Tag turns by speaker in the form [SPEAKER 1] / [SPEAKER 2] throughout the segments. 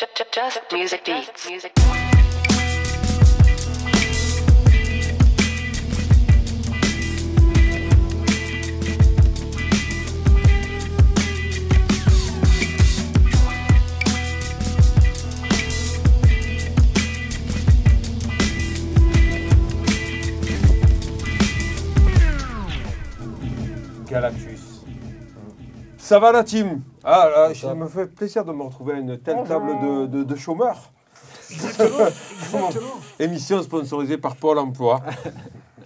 [SPEAKER 1] Just music beats.
[SPEAKER 2] Galactus. Ça va la team? Ah, là, ça me fait plaisir de me retrouver à une telle table de, de- de chômeurs. Émission sponsorisée par Pôle Emploi.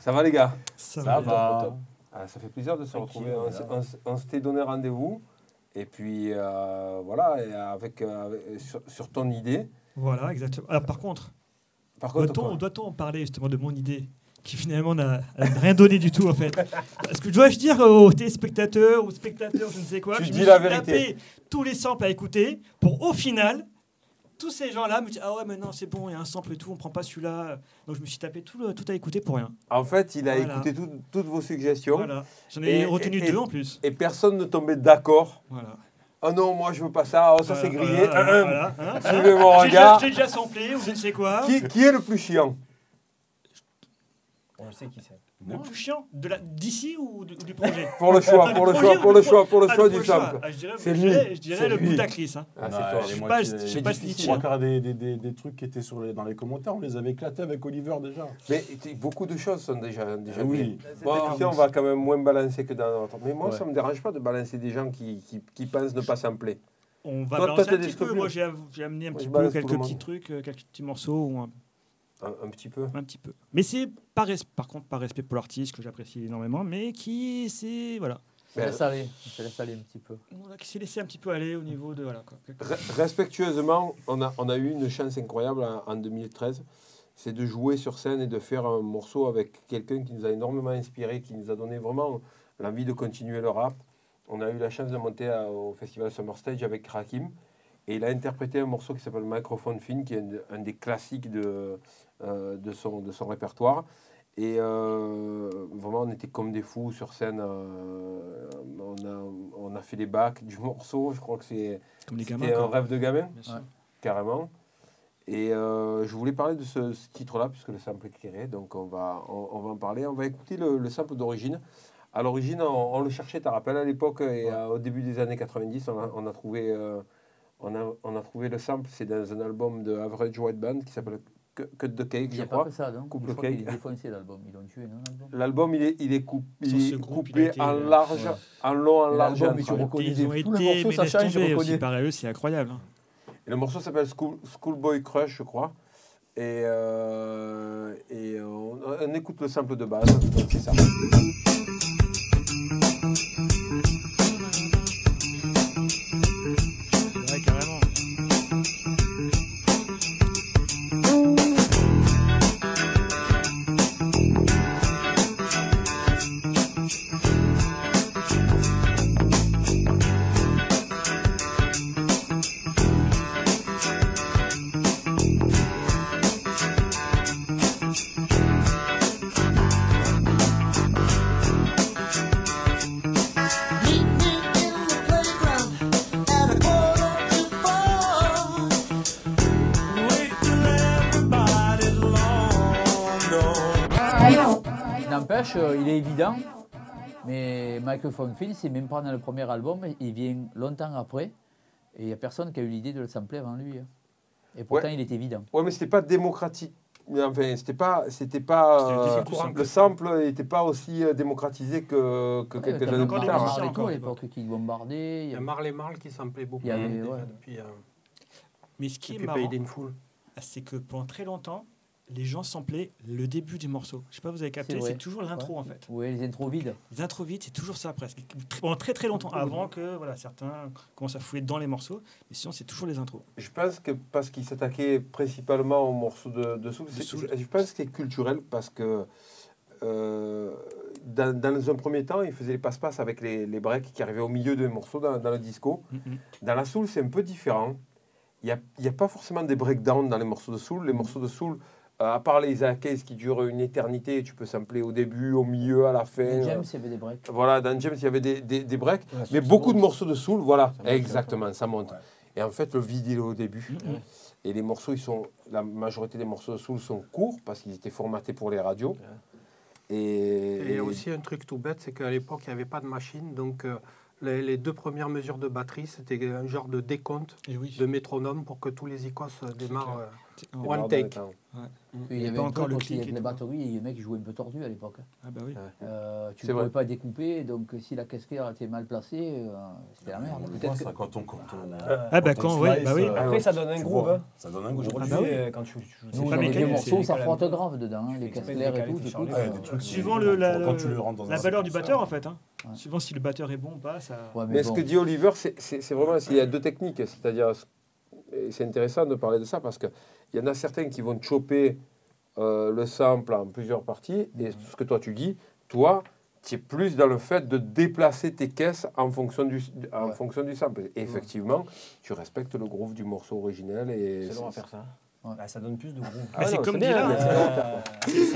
[SPEAKER 2] Ça va les gars?
[SPEAKER 3] Ça,
[SPEAKER 4] Ça
[SPEAKER 3] va.
[SPEAKER 4] va.
[SPEAKER 2] Ah, Ça fait plaisir de se retrouver. On, s-
[SPEAKER 4] voilà.
[SPEAKER 2] on s- on s'était donné rendez-vous. Et puis euh, voilà, et avec, euh, avec- sur, sur ton idée.
[SPEAKER 3] Voilà, exactement. Alors, par contre,
[SPEAKER 2] Par contre,
[SPEAKER 3] doit-on
[SPEAKER 2] quoi?
[SPEAKER 3] doit-on en parler justement de mon idée? Qui finalement n'a rien donné du tout en fait Est-ce que dois-je dire aux téléspectateurs ou spectateurs, je ne sais quoi,
[SPEAKER 2] Tu
[SPEAKER 3] je
[SPEAKER 2] dis la vérité.
[SPEAKER 3] tapé tous les samples à écouter pour au final, tous ces gens-là me disent Ah ouais, mais non, c'est bon, il y a un sample et tout, on prend pas celui-là. Donc je me suis tapé tout, le- tout à écouter pour rien.
[SPEAKER 2] En fait, il a
[SPEAKER 3] Voilà.
[SPEAKER 2] écouté tout- toutes vos suggestions.
[SPEAKER 3] Voilà. J'en
[SPEAKER 2] Et-
[SPEAKER 3] ai retenu
[SPEAKER 2] et-
[SPEAKER 3] deux en plus.
[SPEAKER 2] Et personne ne tombait d'accord.
[SPEAKER 3] Voilà.
[SPEAKER 2] Oh non, moi je veux pas ça. Oh, ça c'est
[SPEAKER 3] Voilà,
[SPEAKER 2] grillé.
[SPEAKER 3] voilà,
[SPEAKER 2] hum.
[SPEAKER 3] voilà, hein, hein.
[SPEAKER 2] Suivez mon
[SPEAKER 3] J'ai déjà,
[SPEAKER 2] regard.
[SPEAKER 3] j'ai déjà samplé ou je ne sais quoi.
[SPEAKER 2] Qui, qui est le plus chiant?
[SPEAKER 4] On sait qui c'est.
[SPEAKER 3] Le plus chiant de la d'ici ou, de- ou du projet
[SPEAKER 2] Pour le choix,
[SPEAKER 3] Ah,
[SPEAKER 2] pour le choix,
[SPEAKER 3] ou
[SPEAKER 2] pour le choix, pour le
[SPEAKER 3] Ah,
[SPEAKER 2] choix du
[SPEAKER 3] le choix.
[SPEAKER 2] sample.
[SPEAKER 3] Ah, je dirais,
[SPEAKER 2] C'est
[SPEAKER 3] je
[SPEAKER 2] lui.
[SPEAKER 3] dirais, je dirais le. Boutacris. Hein.
[SPEAKER 2] Ah,
[SPEAKER 3] Je
[SPEAKER 4] moi
[SPEAKER 3] pas- je
[SPEAKER 4] j'ai
[SPEAKER 3] pas
[SPEAKER 4] Trois
[SPEAKER 3] hein.
[SPEAKER 4] quarts des, des, des, des trucs qui étaient sur les, dans les commentaires, on les avait éclatés avec Oliver déjà.
[SPEAKER 2] Mais beaucoup de choses sont déjà, déjà
[SPEAKER 4] Ah oui.
[SPEAKER 2] ici, on va quand même moins balancer que dans notre. Mais moi,
[SPEAKER 4] Ouais.
[SPEAKER 2] ça me dérange pas de balancer des gens qui, qui, qui pensent ne pas sampler.
[SPEAKER 3] On va
[SPEAKER 2] Toi,
[SPEAKER 3] balancer
[SPEAKER 2] toi,
[SPEAKER 3] un
[SPEAKER 2] des
[SPEAKER 3] petit peu. Moi, j'ai amené un
[SPEAKER 2] Moi,
[SPEAKER 3] petit peu quelques petits trucs, euh, quelques petits morceaux ou un,
[SPEAKER 2] Un, un petit peu.
[SPEAKER 3] un petit peu. Mais c'est par, par contre par respect pour l'artiste que j'apprécie énormément, mais qui c'est voilà,
[SPEAKER 5] Ça
[SPEAKER 2] Ben,
[SPEAKER 5] laisse aller, laisse aller un petit peu.
[SPEAKER 3] Voilà, qui s'est laissé un petit peu aller au niveau de voilà quoi.
[SPEAKER 2] Re- respectueusement, on a, on a eu une chance incroyable en, en 2013. C'est de jouer sur scène et de faire un morceau avec quelqu'un qui nous a énormément inspiré, qui nous a donné vraiment l'envie de continuer le rap. On a eu la chance de monter à- au festival Summer Stage avec Rakim. Et il a interprété un morceau qui s'appelle Microphone Fin, qui est un, un des classiques de, euh, de, son, de son répertoire. Et euh, vraiment, on était comme des fous sur scène. euh, on, a, on a fait les bacs du morceau. Je crois que c'est c'était un
[SPEAKER 3] quoi.
[SPEAKER 2] rêve de gamin.
[SPEAKER 5] Ouais.
[SPEAKER 2] carrément. Et euh, je voulais parler de ce, ce titre-là, puisque le sample est créé. Donc on va, on, on va en parler. On va écouter le, le sample d'origine. À l'origine, on, on le cherchait, tu te rappelles, à l'époque, et au début des années 90, on a, on a trouvé, euh, on, a, on a trouvé le sample. C'est dans un album de Average White Band qui s'appelle Cut the Cake,
[SPEAKER 5] Il
[SPEAKER 2] je crois.
[SPEAKER 5] que ça, non
[SPEAKER 2] Coupe
[SPEAKER 5] Je crois
[SPEAKER 2] cake.
[SPEAKER 5] est défoncé l'album. Ils l'ont tué, non l'album
[SPEAKER 2] L'album, il est, il est, coup- il est
[SPEAKER 3] groupe, il a
[SPEAKER 2] coupé en
[SPEAKER 3] euh,
[SPEAKER 2] large,
[SPEAKER 5] ouais.
[SPEAKER 2] en long, en
[SPEAKER 5] Et
[SPEAKER 2] large. en
[SPEAKER 5] tu reconnais
[SPEAKER 3] Ils
[SPEAKER 5] des-
[SPEAKER 3] ont
[SPEAKER 5] tous les
[SPEAKER 3] été,
[SPEAKER 5] morceaux,
[SPEAKER 3] mais
[SPEAKER 5] ça change,
[SPEAKER 3] aussi.
[SPEAKER 5] reconnais.
[SPEAKER 3] Par eux, c'est incroyable. hein.
[SPEAKER 2] Et le morceau s'appelle School, Schoolboy Crush, je crois. Et, euh, et on, on écoute le sample de base. C'est ça.
[SPEAKER 5] N'empêche, euh, il est évident, mais Microphone Phil, c'est même pas dans le premier album, il vient longtemps après, et il n'y a personne qui a eu l'idée de le sampler avant lui. hein. Et pourtant, il est évident.
[SPEAKER 2] Ouais, mais c'était pas démocratique. Enfin, c'était pas, c'était pas.
[SPEAKER 3] C'était
[SPEAKER 2] euh, le sample n'était pas aussi euh, démocratisé que, que
[SPEAKER 5] Ouais,
[SPEAKER 2] quelques années
[SPEAKER 3] encore
[SPEAKER 2] plus
[SPEAKER 3] des
[SPEAKER 2] tard.
[SPEAKER 3] musiciens
[SPEAKER 2] hein.
[SPEAKER 5] Marley
[SPEAKER 3] encore
[SPEAKER 5] à l'époque qui bombardait.
[SPEAKER 6] Il y a
[SPEAKER 5] avait-
[SPEAKER 6] Marley Marl qui samplait beaucoup
[SPEAKER 5] Il y avait,
[SPEAKER 6] déjà
[SPEAKER 5] ouais.
[SPEAKER 6] depuis, euh,
[SPEAKER 3] Mais ce qui est
[SPEAKER 6] depuis
[SPEAKER 3] marrant,
[SPEAKER 6] Paid in Full.
[SPEAKER 3] c'est que pendant très longtemps, les gens samplaient le début du morceau. Je sais pas, vous avez capté,
[SPEAKER 5] C'est
[SPEAKER 3] toujours l'intro
[SPEAKER 5] Ouais.
[SPEAKER 3] en fait.
[SPEAKER 5] Ouais, les intros vides.
[SPEAKER 3] Les intros vite, c'est toujours ça presque. Pendant très très longtemps, avant que voilà, certains commencent à fouiller dans les morceaux. Mais sinon, c'est toujours les intros.
[SPEAKER 2] Je pense que parce qu'il s'attaquait principalement aux morceaux de, de soul,
[SPEAKER 3] De
[SPEAKER 2] c'est-
[SPEAKER 3] soul.
[SPEAKER 2] je, je pense que c'est culturel parce que euh, dans, dans un premier temps, il faisait les passe-passe avec les, les breaks qui arrivaient au milieu des morceaux dans, dans le disco.
[SPEAKER 3] Mhm.
[SPEAKER 2] Dans la soul, c'est un peu différent. Il n'y a, y a pas forcément des breakdowns dans les morceaux de soul. Les morceaux de soul, à part les Isaac Hayes qui durent une éternité, tu peux sampler au début, au milieu, à la fin. Euh,
[SPEAKER 5] James, il y avait des breaks.
[SPEAKER 2] Voilà, dans James, il y avait des, des, des breaks.
[SPEAKER 4] Ouais,
[SPEAKER 2] Mais beaucoup de morceaux de soul, voilà,
[SPEAKER 4] Ça
[SPEAKER 2] exactement, ça monte.
[SPEAKER 4] Ouais.
[SPEAKER 2] Et en fait, le vide, il est au début. Et les morceaux, ils sont, la majorité des morceaux de soul sont courts parce qu'ils étaient formatés pour les radios. Et,
[SPEAKER 6] Et il y a aussi un truc tout bête, c'est qu'à l'époque, il n'y avait pas de machine. Donc, euh, les, les deux premières mesures de batterie, c'était un genre de décompte
[SPEAKER 3] Et oui.
[SPEAKER 6] de métronome pour que tous les icos euh, démarrent. euh, one
[SPEAKER 2] dans
[SPEAKER 6] take.
[SPEAKER 2] Temps.
[SPEAKER 5] Il y
[SPEAKER 3] Et
[SPEAKER 5] avait
[SPEAKER 3] pas encore le clic
[SPEAKER 5] les batteries, les mecs jouaient un peu tordu à l'époque. hein.
[SPEAKER 3] Ah bah oui.
[SPEAKER 5] Euh, tu ne pouvais
[SPEAKER 2] vrai.
[SPEAKER 5] pas découper, donc si la casquette était mal placée, euh, c'était la merde. Peut-être
[SPEAKER 4] voit
[SPEAKER 5] que-
[SPEAKER 4] ça quand on, quand on,
[SPEAKER 3] Ah bah quand, oui, bah oui.
[SPEAKER 4] euh,
[SPEAKER 7] Après, ça donne un groove. hein.
[SPEAKER 4] Ça donne un groove.
[SPEAKER 7] Aujourd'hui,
[SPEAKER 3] Ah bah oui.
[SPEAKER 7] euh, quand tu, tu,
[SPEAKER 5] avait des morceaux, ça frotte grave dedans, hein, les casse-clairs et tout. euh,
[SPEAKER 3] Suivant la, valeur du batteur, en fait. Suivant si le batteur est bon ou pas,
[SPEAKER 2] Mais ce que dit Oliver, c'est- vraiment, il y a deux techniques. C'est-à-dire, c'est intéressant de parler de ça parce qu'il y en a certains qui vont choper euh, le sample en plusieurs parties. Et ce que toi tu dis, toi, tu es plus dans le fait de déplacer tes caisses en fonction du, en
[SPEAKER 5] Ouais.
[SPEAKER 2] fonction du sample. Et effectivement, tu respectes le groove du morceau originel. Et
[SPEAKER 7] C'est long à faire ça.
[SPEAKER 5] Ouais.
[SPEAKER 7] Bah, ça donne plus de groove.
[SPEAKER 3] Ah, c'est comme Dylan.
[SPEAKER 7] Euh,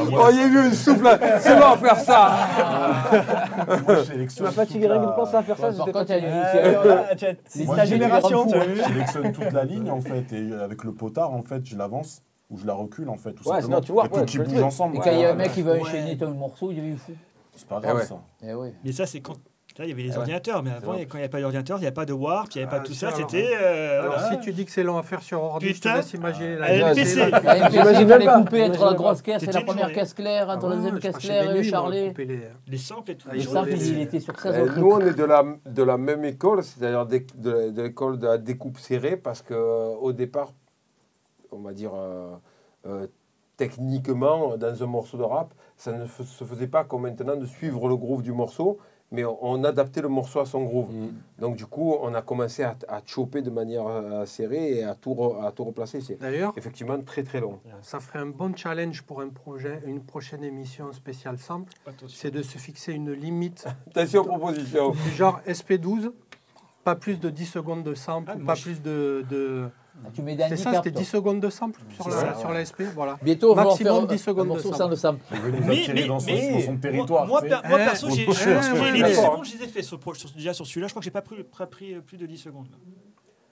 [SPEAKER 2] Oh, il y a eu une souffle là. C'est bon à faire ça.
[SPEAKER 4] Moi, je sélectionne
[SPEAKER 7] Tu m'as fatigué rien que
[SPEAKER 4] la-
[SPEAKER 7] de penser à faire ça. Euh, tu vois, C'est ta génération,
[SPEAKER 4] Je sélectionne toute la ligne en fait et avec le potard en fait je l'avance ou je la recule en fait tout
[SPEAKER 7] Ouais,
[SPEAKER 4] simplement.
[SPEAKER 7] tu vois,
[SPEAKER 4] et
[SPEAKER 7] le
[SPEAKER 4] bougent
[SPEAKER 7] dis.
[SPEAKER 4] ensemble.
[SPEAKER 5] Et quand il y a un
[SPEAKER 4] Ouais,
[SPEAKER 5] mec qui va
[SPEAKER 6] Ouais.
[SPEAKER 5] enchaîner ton morceau, il est fou.
[SPEAKER 4] C'est pas
[SPEAKER 2] Eh
[SPEAKER 4] grave
[SPEAKER 2] ouais.
[SPEAKER 4] ça.
[SPEAKER 5] Eh ouais.
[SPEAKER 3] Mais ça, c'est quand. Là, il y avait les
[SPEAKER 7] Ah ouais.
[SPEAKER 3] ordinateurs, mais avant, quand il n'y avait pas d'ordinateur, il n'y avait pas de warp, il n'y avait pas
[SPEAKER 6] Ah,
[SPEAKER 3] tout
[SPEAKER 6] ça,
[SPEAKER 3] C'était. euh,
[SPEAKER 6] Alors,
[SPEAKER 3] voilà.
[SPEAKER 6] si tu dis que c'est long à faire sur ordi, je te
[SPEAKER 3] Putain.
[SPEAKER 6] laisse imaginer la
[SPEAKER 3] Ah,
[SPEAKER 6] la-
[SPEAKER 3] LPC.
[SPEAKER 5] MPC,
[SPEAKER 7] J'imagine
[SPEAKER 5] fallait couper entre la grosse caisse et
[SPEAKER 3] C'était
[SPEAKER 5] la première caisse claire, entre
[SPEAKER 6] Ah
[SPEAKER 5] la
[SPEAKER 6] ouais,
[SPEAKER 5] deuxième caisse claire et le charlet.
[SPEAKER 6] les-
[SPEAKER 3] Les samples et tout.
[SPEAKER 6] Ah,
[SPEAKER 5] Le
[SPEAKER 6] ils
[SPEAKER 5] sample,
[SPEAKER 6] ont
[SPEAKER 5] il était sur 16
[SPEAKER 2] Euh,
[SPEAKER 5] autres
[SPEAKER 2] nous, on est de la, de la même école, c'est-à-dire de, l'école de la découpe serrée, parce qu'au départ, on va dire euh, euh, techniquement, dans un morceau de rap, ça ne se faisait pas comme maintenant de suivre le groove du morceau, mais on, on adaptait le morceau à son groove. Donc du coup, on a commencé à, à choper de manière euh, serrée et à tout, re- à tout replacer. C'est
[SPEAKER 6] D'ailleurs,
[SPEAKER 2] effectivement très très long.
[SPEAKER 6] ça ferait un bon challenge pour un projet, une prochaine émission spéciale sample, c'est de se fixer une limite
[SPEAKER 2] Attention proposition.
[SPEAKER 6] du genre SP12, pas plus de 10 secondes de sample,
[SPEAKER 3] Ah,
[SPEAKER 6] pas
[SPEAKER 3] je-
[SPEAKER 6] plus de... de...
[SPEAKER 5] Ah, Tu mets des
[SPEAKER 6] C'était ça, c'était
[SPEAKER 5] toi.
[SPEAKER 6] 10 secondes de sample sur la,
[SPEAKER 5] ça,
[SPEAKER 6] sur la SP, voilà.
[SPEAKER 5] Bientôt, on va
[SPEAKER 6] Maximum
[SPEAKER 5] faire
[SPEAKER 6] 10
[SPEAKER 5] un
[SPEAKER 6] secondes de sample.
[SPEAKER 5] sample.
[SPEAKER 4] Il veut nous
[SPEAKER 3] Mais-
[SPEAKER 4] attirer
[SPEAKER 3] mais-
[SPEAKER 4] dans son,
[SPEAKER 3] mais-
[SPEAKER 4] dans son territoire.
[SPEAKER 3] Moi, perso, j'ai les
[SPEAKER 6] ouais.
[SPEAKER 3] 10 secondes, je les ai fait sur, sur- déjà sur celui-là. Je crois que j'ai pas pris, pas pris euh, plus de 10 secondes.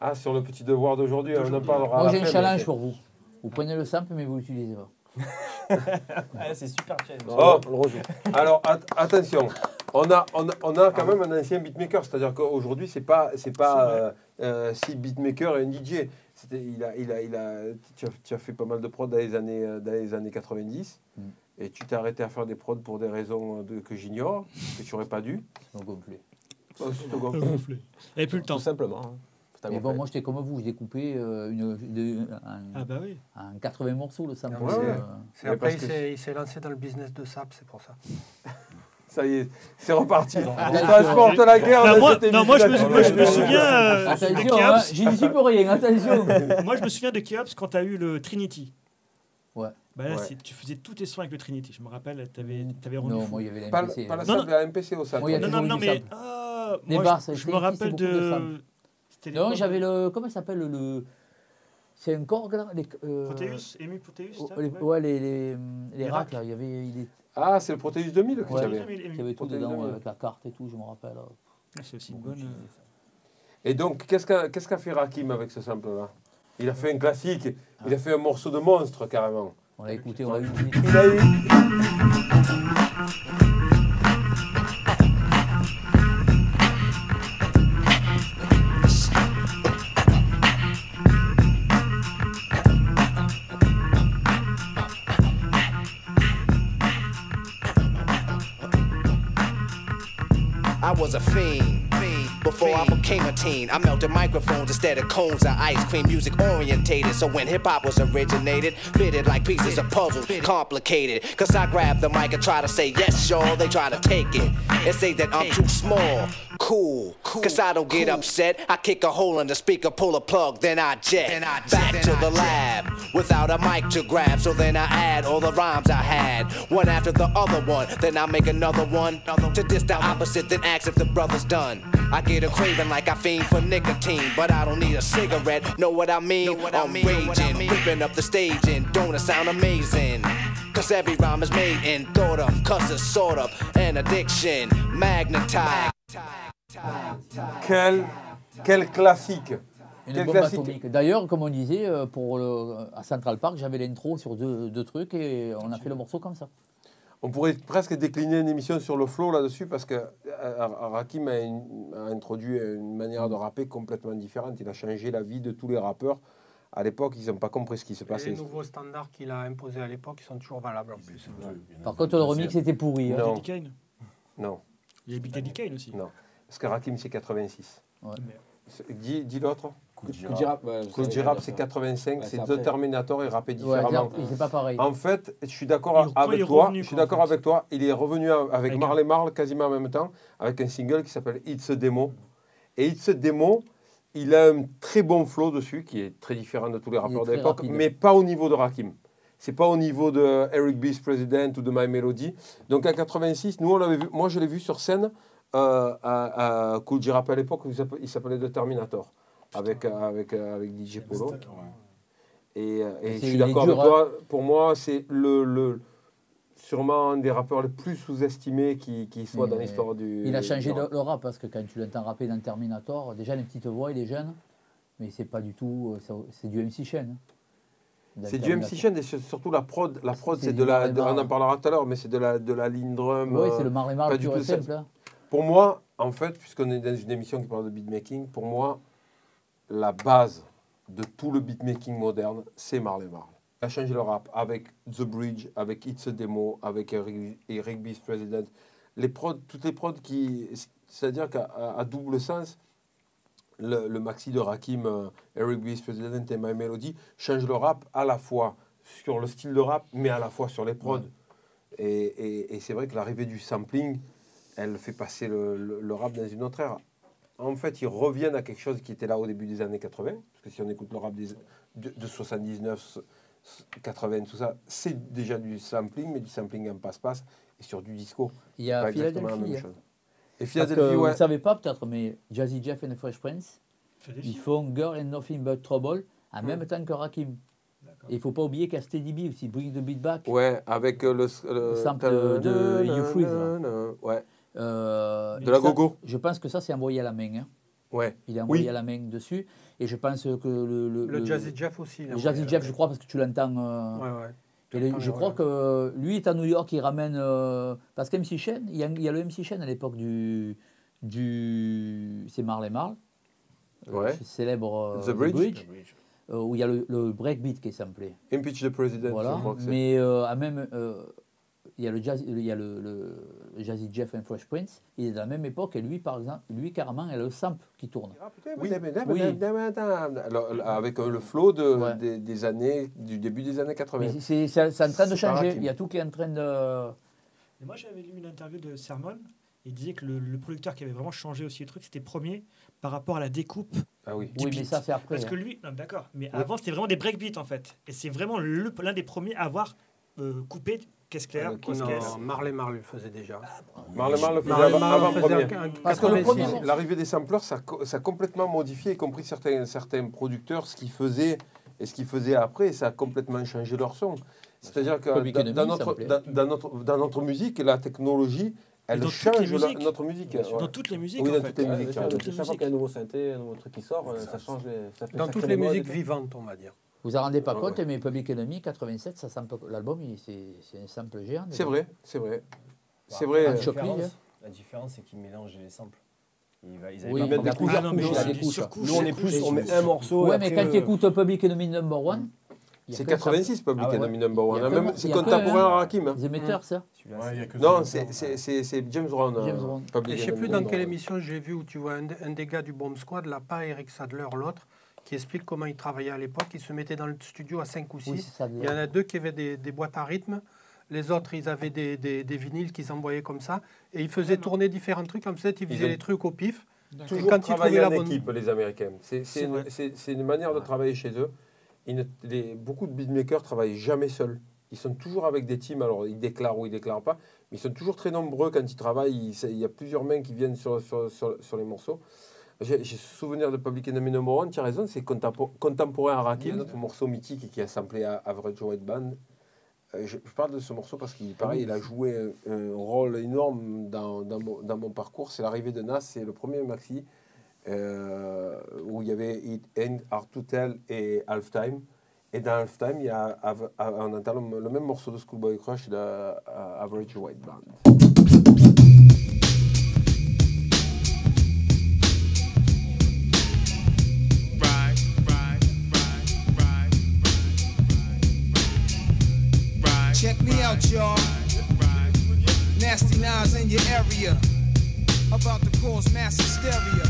[SPEAKER 2] Ah, sur le petit devoir d'aujourd'hui, on en parlera.
[SPEAKER 5] Moi, j'ai un challenge pour vous. Vous prenez le sample, mais vous l'utilisez pas.
[SPEAKER 7] Ah, c'est super challenge.
[SPEAKER 2] Oh.
[SPEAKER 7] On le rejoue.
[SPEAKER 2] Alors at- attention, on a, on, a, on a quand même un ancien beatmaker, c'est-à-dire qu'aujourd'hui c'est pas c'est pas euh, euh, si beatmaker et un DJ. C'était il a il a il a tu as, tu as fait pas mal de prods dans les années euh, dans les années 90
[SPEAKER 5] Mm.
[SPEAKER 2] et tu t'es arrêté à faire des prods pour des raisons de, que j'ignore que tu aurais pas dû.
[SPEAKER 5] Gonflés.
[SPEAKER 2] Oh, gonflé.
[SPEAKER 3] Avait plus le temps.
[SPEAKER 7] Tout simplement. hein.
[SPEAKER 5] Mais
[SPEAKER 7] bon
[SPEAKER 5] moi, j'étais comme vous. J'ai coupé euh, une, de- un,
[SPEAKER 3] Ah bah oui.
[SPEAKER 5] un 80 morceaux, le sample.
[SPEAKER 6] Ouais, ouais.
[SPEAKER 5] euh,
[SPEAKER 6] après, il s'est lancé dans le business de sap, c'est pour ça.
[SPEAKER 2] Ça y est, c'est reparti. On
[SPEAKER 5] Attention.
[SPEAKER 2] transporte la guerre.
[SPEAKER 3] Moi, non, moi, je me, moi, je me souviens euh, de
[SPEAKER 5] Attention, hein,
[SPEAKER 3] Keops.
[SPEAKER 5] j'y suis pour rien, attention.
[SPEAKER 3] Moi, je me souviens de Keops quand tu as eu le Trinity.
[SPEAKER 5] Ouais.
[SPEAKER 3] Bah là,
[SPEAKER 2] Ouais.
[SPEAKER 3] tu faisais tous tes sons avec le Trinity. Je me rappelle, tu avais, rendu
[SPEAKER 5] Non,
[SPEAKER 3] fou.
[SPEAKER 5] moi, il y avait la
[SPEAKER 2] Pas,
[SPEAKER 5] MPC.
[SPEAKER 2] pas la
[SPEAKER 3] Non,
[SPEAKER 2] salle
[SPEAKER 3] non.
[SPEAKER 2] de la MPC au sac.
[SPEAKER 5] Moi,
[SPEAKER 3] Non, non,
[SPEAKER 5] eu
[SPEAKER 3] non, mais. ah,
[SPEAKER 5] Les
[SPEAKER 3] moi,
[SPEAKER 5] basses,
[SPEAKER 3] je, me rappelle
[SPEAKER 5] de Non, j'avais le. Comment ça s'appelle le. C'est un corps là les, euh,
[SPEAKER 3] Proteus, Proteus
[SPEAKER 5] oh, les-
[SPEAKER 3] ouais.
[SPEAKER 5] Les, les, les là. Il y avait, il est-
[SPEAKER 2] Ah, c'est le Proteus 2000 que
[SPEAKER 5] Ouais.
[SPEAKER 2] tu avais.
[SPEAKER 5] Il y avait tout dedans, avec la carte et tout, je me rappelle.
[SPEAKER 3] Ah, C'est aussi une bonne. euh,
[SPEAKER 2] Et donc, qu'est-ce qu'a qu'est-ce qu'a fait Rakim avec ce sample-là? Il a fait un classique, il a fait un morceau de monstre carrément.
[SPEAKER 5] On l'a écouté, on l'a eu.
[SPEAKER 2] Il a eu.
[SPEAKER 8] I was a fiend. Before I became a teen, I melted microphones instead of cones of ice cream. Music orientated, so when hip hop was originated, fitted like pieces of puzzle, complicated. Cause I grab the mic and try to say yes, y'all. They try to take it and say that I'm too small. Cool, cause I don't get upset. I kick a hole in the speaker, pull a plug, then I jet. Back to the lab without a mic to grab. So then I add all the rhymes I had, one after the other one. Then I make another one to diss the opposite, then ask if the brother's done. I get a craving like I fiend for nicotine, but I don't need a cigarette. Know what I mean? I'm raging, ripping up the stage, and don't it sound amazing? Cause every rhyme is made and thought of, cause it's sort of an addiction, magnetized.
[SPEAKER 2] Quel, quel classique
[SPEAKER 5] Une
[SPEAKER 2] Quel
[SPEAKER 5] bombe
[SPEAKER 2] classique
[SPEAKER 5] atomique. D'ailleurs, comme on disait, euh, pour le- à Central Park, j'avais l'intro sur deux, deux trucs et on a fait le morceau comme ça.
[SPEAKER 2] On pourrait presque décliner une émission sur le flow là-dessus parce que euh, Rakim a, une- a introduit une manière de rapper complètement différente. Il a changé la vie de tous les rappeurs. À l'époque, ils n'ont pas compris ce qui se passait.
[SPEAKER 6] les nouveaux standards qu'il a imposés à l'époque, sont toujours valables en plus.
[SPEAKER 5] Par contre, le remix était pourri. hein.
[SPEAKER 2] Non.
[SPEAKER 3] Kane?
[SPEAKER 2] Non,
[SPEAKER 3] Il y a Big Daddy Kane aussi.
[SPEAKER 2] non. Parce que Rakim, c'est 86.
[SPEAKER 5] Ouais.
[SPEAKER 2] Dis, dis l'autre.
[SPEAKER 4] Girafe,
[SPEAKER 7] ouais,
[SPEAKER 2] c'est
[SPEAKER 7] ça.
[SPEAKER 2] 85.
[SPEAKER 7] Ouais,
[SPEAKER 2] c'est deux. Terminator et rappé
[SPEAKER 5] Ouais,
[SPEAKER 2] différemment.
[SPEAKER 5] c'est pas pareil.
[SPEAKER 2] En fait, je suis d'accord avec toi.
[SPEAKER 3] revenu,
[SPEAKER 2] je suis d'accord avec toi. Il est revenu avec
[SPEAKER 3] Avec
[SPEAKER 2] Marley Marl quasiment en même temps, avec un single qui s'appelle It's a Demo. Et It's a Demo, il a un très bon flow dessus, qui est très différent de tous les rappeurs de l'époque, mais pas au niveau de Rakim. C'est pas au niveau de Eric B's President ou de My Melody. Donc en 86, nous on l'avait vu, moi je l'ai vu sur scène à, à Cool J-Rap à l'époque, il s'appelait- The Terminator, avec, euh, avec, euh, avec DJ Polo.
[SPEAKER 4] Ouais.
[SPEAKER 2] Et, euh, et
[SPEAKER 5] C'est-
[SPEAKER 2] je suis d'accord avec
[SPEAKER 5] hein.
[SPEAKER 2] toi. Pour moi, c'est le, le, sûrement un des rappeurs les plus sous-estimés qui, qui soit dans l'histoire du.
[SPEAKER 5] Il a changé le,
[SPEAKER 2] rap.
[SPEAKER 5] le rap parce que quand tu l'entends rapper dans Terminator, déjà les petites voix, il est jeune, mais c'est pas du tout. euh, c'est- du MC Shen. hein.
[SPEAKER 2] C'est du MC. Shen et c'est surtout la prod. La prod,
[SPEAKER 5] C'est
[SPEAKER 2] de la. De- on en parlera tout à l'heure, mais c'est de la, de la ligne drum.
[SPEAKER 5] Oui,
[SPEAKER 2] euh,
[SPEAKER 5] c'est le Marley
[SPEAKER 2] pas du
[SPEAKER 5] pur
[SPEAKER 2] tout
[SPEAKER 5] simple. hein.
[SPEAKER 2] Pour moi, en fait, puisqu'on est dans une émission qui parle de beatmaking, pour moi, la base de tout le beatmaking moderne, c'est Marley Marl. Il a changé le rap avec The Bridge, avec It's a Demo, avec Eric, Eric B's President. Les prods, toutes les prods qui. C'est-à-dire qu'à double sens, le, le maxi de Rakim, euh, Eric B's President et My Melody changent le rap à la fois sur le style de rap, mais à la fois sur les prods. Et, et- et c'est vrai que l'arrivée du sampling, elle fait passer le, le- le rap dans une autre ère. En fait, ils reviennent à quelque chose qui était là au début des années 80, parce que si on écoute le rap des, de, de 79, 80, tout ça, c'est déjà du sampling, mais du sampling en passe-passe, et sur du disco.
[SPEAKER 5] Il y a
[SPEAKER 2] Pas exactement la
[SPEAKER 5] Philadelphie.
[SPEAKER 2] même
[SPEAKER 5] hein.
[SPEAKER 2] chose. Et
[SPEAKER 5] Parce que
[SPEAKER 2] Philadelphie,
[SPEAKER 5] vous
[SPEAKER 2] ouais.
[SPEAKER 5] ne savez pas peut-être, mais Jazzy Jeff et the Fresh Prince, ils font Girl and Nothing But Trouble en même temps que Rakim. Et il ne faut pas oublier qu'il y a Steady B aussi, Bring the Beat Back.
[SPEAKER 2] Ouais, avec euh, le, le,
[SPEAKER 5] Le sample de You Freeze.
[SPEAKER 2] Ouais,
[SPEAKER 5] Euh,
[SPEAKER 2] de la
[SPEAKER 5] ça,
[SPEAKER 2] gogo.
[SPEAKER 5] Je pense que ça, c'est envoyé à la main. hein.
[SPEAKER 2] Ouais.
[SPEAKER 5] Il est envoyé
[SPEAKER 2] Oui.
[SPEAKER 5] à la main dessus. Et je pense que le. Le,
[SPEAKER 6] Le Jazzy Jeff aussi. il
[SPEAKER 5] le Jazzy Jeff, je crois, parce que tu l'entends. euh,
[SPEAKER 6] Ouais, ouais.
[SPEAKER 5] et le-
[SPEAKER 6] Attends,
[SPEAKER 5] je crois que lui est à New York, il ramène. euh, parce qu'MC Shen, il y, a, il y a le MC Shen à l'époque du. du c'est Marley Marl.
[SPEAKER 2] Ouais.
[SPEAKER 5] célèbre euh,
[SPEAKER 2] The Bridge.
[SPEAKER 5] euh, où il y a le, le breakbeat qui est samplé.
[SPEAKER 2] Impeach the President,
[SPEAKER 5] Voilà.
[SPEAKER 2] je crois que c'est.
[SPEAKER 5] Mais euh, à même, euh, il y a le jazz, il y a le, le- le Jazzy Jeff and Fresh Prince. Il est de la même époque et lui, par exemple, lui carrément, il a le sample qui tourne.
[SPEAKER 2] Oui,
[SPEAKER 5] Oui.
[SPEAKER 2] Alors, avec euh, le flow de,
[SPEAKER 5] Ouais.
[SPEAKER 2] des, des années, du début des années 80.
[SPEAKER 5] Mais c'est c'est- c'est en train de changer. Il y a tout qui est en train de.
[SPEAKER 3] Et moi, j'avais lu une interview de Sermon. Il disait que le, le producteur qui avait vraiment changé aussi le truc, c'était premier par rapport à la découpe.
[SPEAKER 2] Ah oui.
[SPEAKER 3] Du
[SPEAKER 5] Oui, mais ça c'est après.
[SPEAKER 3] Parce
[SPEAKER 5] hein.
[SPEAKER 3] que lui, non, d'accord, mais avant, c'était vraiment des breakbeats en fait. Et c'est vraiment le- l'un des premiers à avoir euh, coupé caisse claire,
[SPEAKER 2] Euh,
[SPEAKER 3] grosse caisse.
[SPEAKER 6] Marley Marl le faisait déjà.
[SPEAKER 2] Marley Marl le faisait
[SPEAKER 6] Marley
[SPEAKER 2] avant, avant
[SPEAKER 6] faisait
[SPEAKER 2] premier.
[SPEAKER 6] en- en
[SPEAKER 5] Parce que le
[SPEAKER 6] 86.
[SPEAKER 5] premier-
[SPEAKER 2] L'arrivée des samplers, ça, ça a complètement modifié, y compris certains, certains producteurs, ce qu'ils faisaient et ce qu'ils faisaient après, ça a complètement changé leur son. C'est-à-dire que dans, dans notre, dans, dans notre, dans notre musique, la technologie, elle
[SPEAKER 3] dans
[SPEAKER 2] change la- notre musique.
[SPEAKER 3] Dans
[SPEAKER 2] ouais.
[SPEAKER 3] toutes les musiques
[SPEAKER 2] Oui,
[SPEAKER 3] en
[SPEAKER 2] dans
[SPEAKER 3] fait.
[SPEAKER 2] toutes les musiques,
[SPEAKER 3] les
[SPEAKER 7] chaque fois qu'il y a un nouveau synthé, un nouveau truc qui sort, euh, ça change les. Ça fait,
[SPEAKER 6] Dans toutes les musiques vivantes, on va dire.
[SPEAKER 5] Vous vous en rendez pas
[SPEAKER 2] Ouais,
[SPEAKER 5] compte,
[SPEAKER 2] ouais.
[SPEAKER 5] mais Public Enemy 87, ça l'album, c'est c'est un sample géant.
[SPEAKER 2] C'est vrai, c'est vrai. C'est
[SPEAKER 7] Bah,
[SPEAKER 2] vrai.
[SPEAKER 5] Ah,
[SPEAKER 7] La
[SPEAKER 5] tu- Choc,
[SPEAKER 7] différence,
[SPEAKER 5] hein.
[SPEAKER 7] la différence, c'est qu'ils mélangent les samples. Il va, ils
[SPEAKER 5] Oui,
[SPEAKER 7] pas
[SPEAKER 2] des couches.
[SPEAKER 3] Ah non, mais c'est
[SPEAKER 5] des.
[SPEAKER 7] Nous, on est plus, on met un morceau.
[SPEAKER 5] Ouais, mais quand tu
[SPEAKER 7] euh,
[SPEAKER 5] écoutes Public Enemy Number One,
[SPEAKER 2] C'est
[SPEAKER 5] que
[SPEAKER 2] 86, Public
[SPEAKER 7] Ah ouais.
[SPEAKER 2] Enemy Number One. hein, C'est contemporain
[SPEAKER 5] un-
[SPEAKER 2] à Rakim. hein.
[SPEAKER 5] Émetteurs, ça.
[SPEAKER 7] c'est-
[SPEAKER 2] Non, c'est- c'est c'est- c'est James Brown.
[SPEAKER 5] James
[SPEAKER 2] euh,
[SPEAKER 6] je sais
[SPEAKER 2] Enemy
[SPEAKER 6] plus dans quelle émission j'ai vu où tu vois un, un des gars du Bomb Squad, là, pas Eric Sadler, l'autre, qui explique comment il travaillait à l'époque. Il se mettait dans le studio à 5 ou 6.
[SPEAKER 5] Oui, c'est ça.
[SPEAKER 6] Il y en a deux qui avaient des, des boîtes à rythme. Les autres, ils avaient des, des, des vinyles qu'ils envoyaient comme ça. Et ils faisaient tourner différents trucs. Comme ça, ils
[SPEAKER 2] Ils
[SPEAKER 6] faisaient
[SPEAKER 2] ont
[SPEAKER 6] les trucs au pif.
[SPEAKER 2] Toujours
[SPEAKER 6] quand ils
[SPEAKER 2] travailler en
[SPEAKER 6] la bonne-
[SPEAKER 2] équipe, les Américains. C'est c'est
[SPEAKER 3] C'est
[SPEAKER 2] une, c'est manière de travailler chez eux. Ils ne- les- beaucoup de beatmakers travaillent jamais seuls. Ils sont toujours avec des teams. Alors, ils déclarent ou ils déclarent pas. Mais ils sont toujours très nombreux quand ils travaillent. Il, il y a plusieurs mains qui viennent sur, sur, sur, sur les morceaux. J'ai souvenir de Public Enemy No. 1, tu as raison, c'est contempo- contemporain à Rakim, notre morceau mythique qui a samplé à Average White Band. Euh, Je, je parle de ce morceau parce qu'il pareil, il a joué un, un rôle énorme dans, dans, mon, dans mon parcours. C'est l'arrivée de Nas, c'est le premier maxi. euh, où il y avait It Ain't Hard to Tell et Halftime. Et dans Halftime, il y a, on entend le, le même morceau de Schoolboy Crush de euh, Average White Band.
[SPEAKER 9] Me out, y'all. Nasty Nas in your area. About to cause mass hysteria.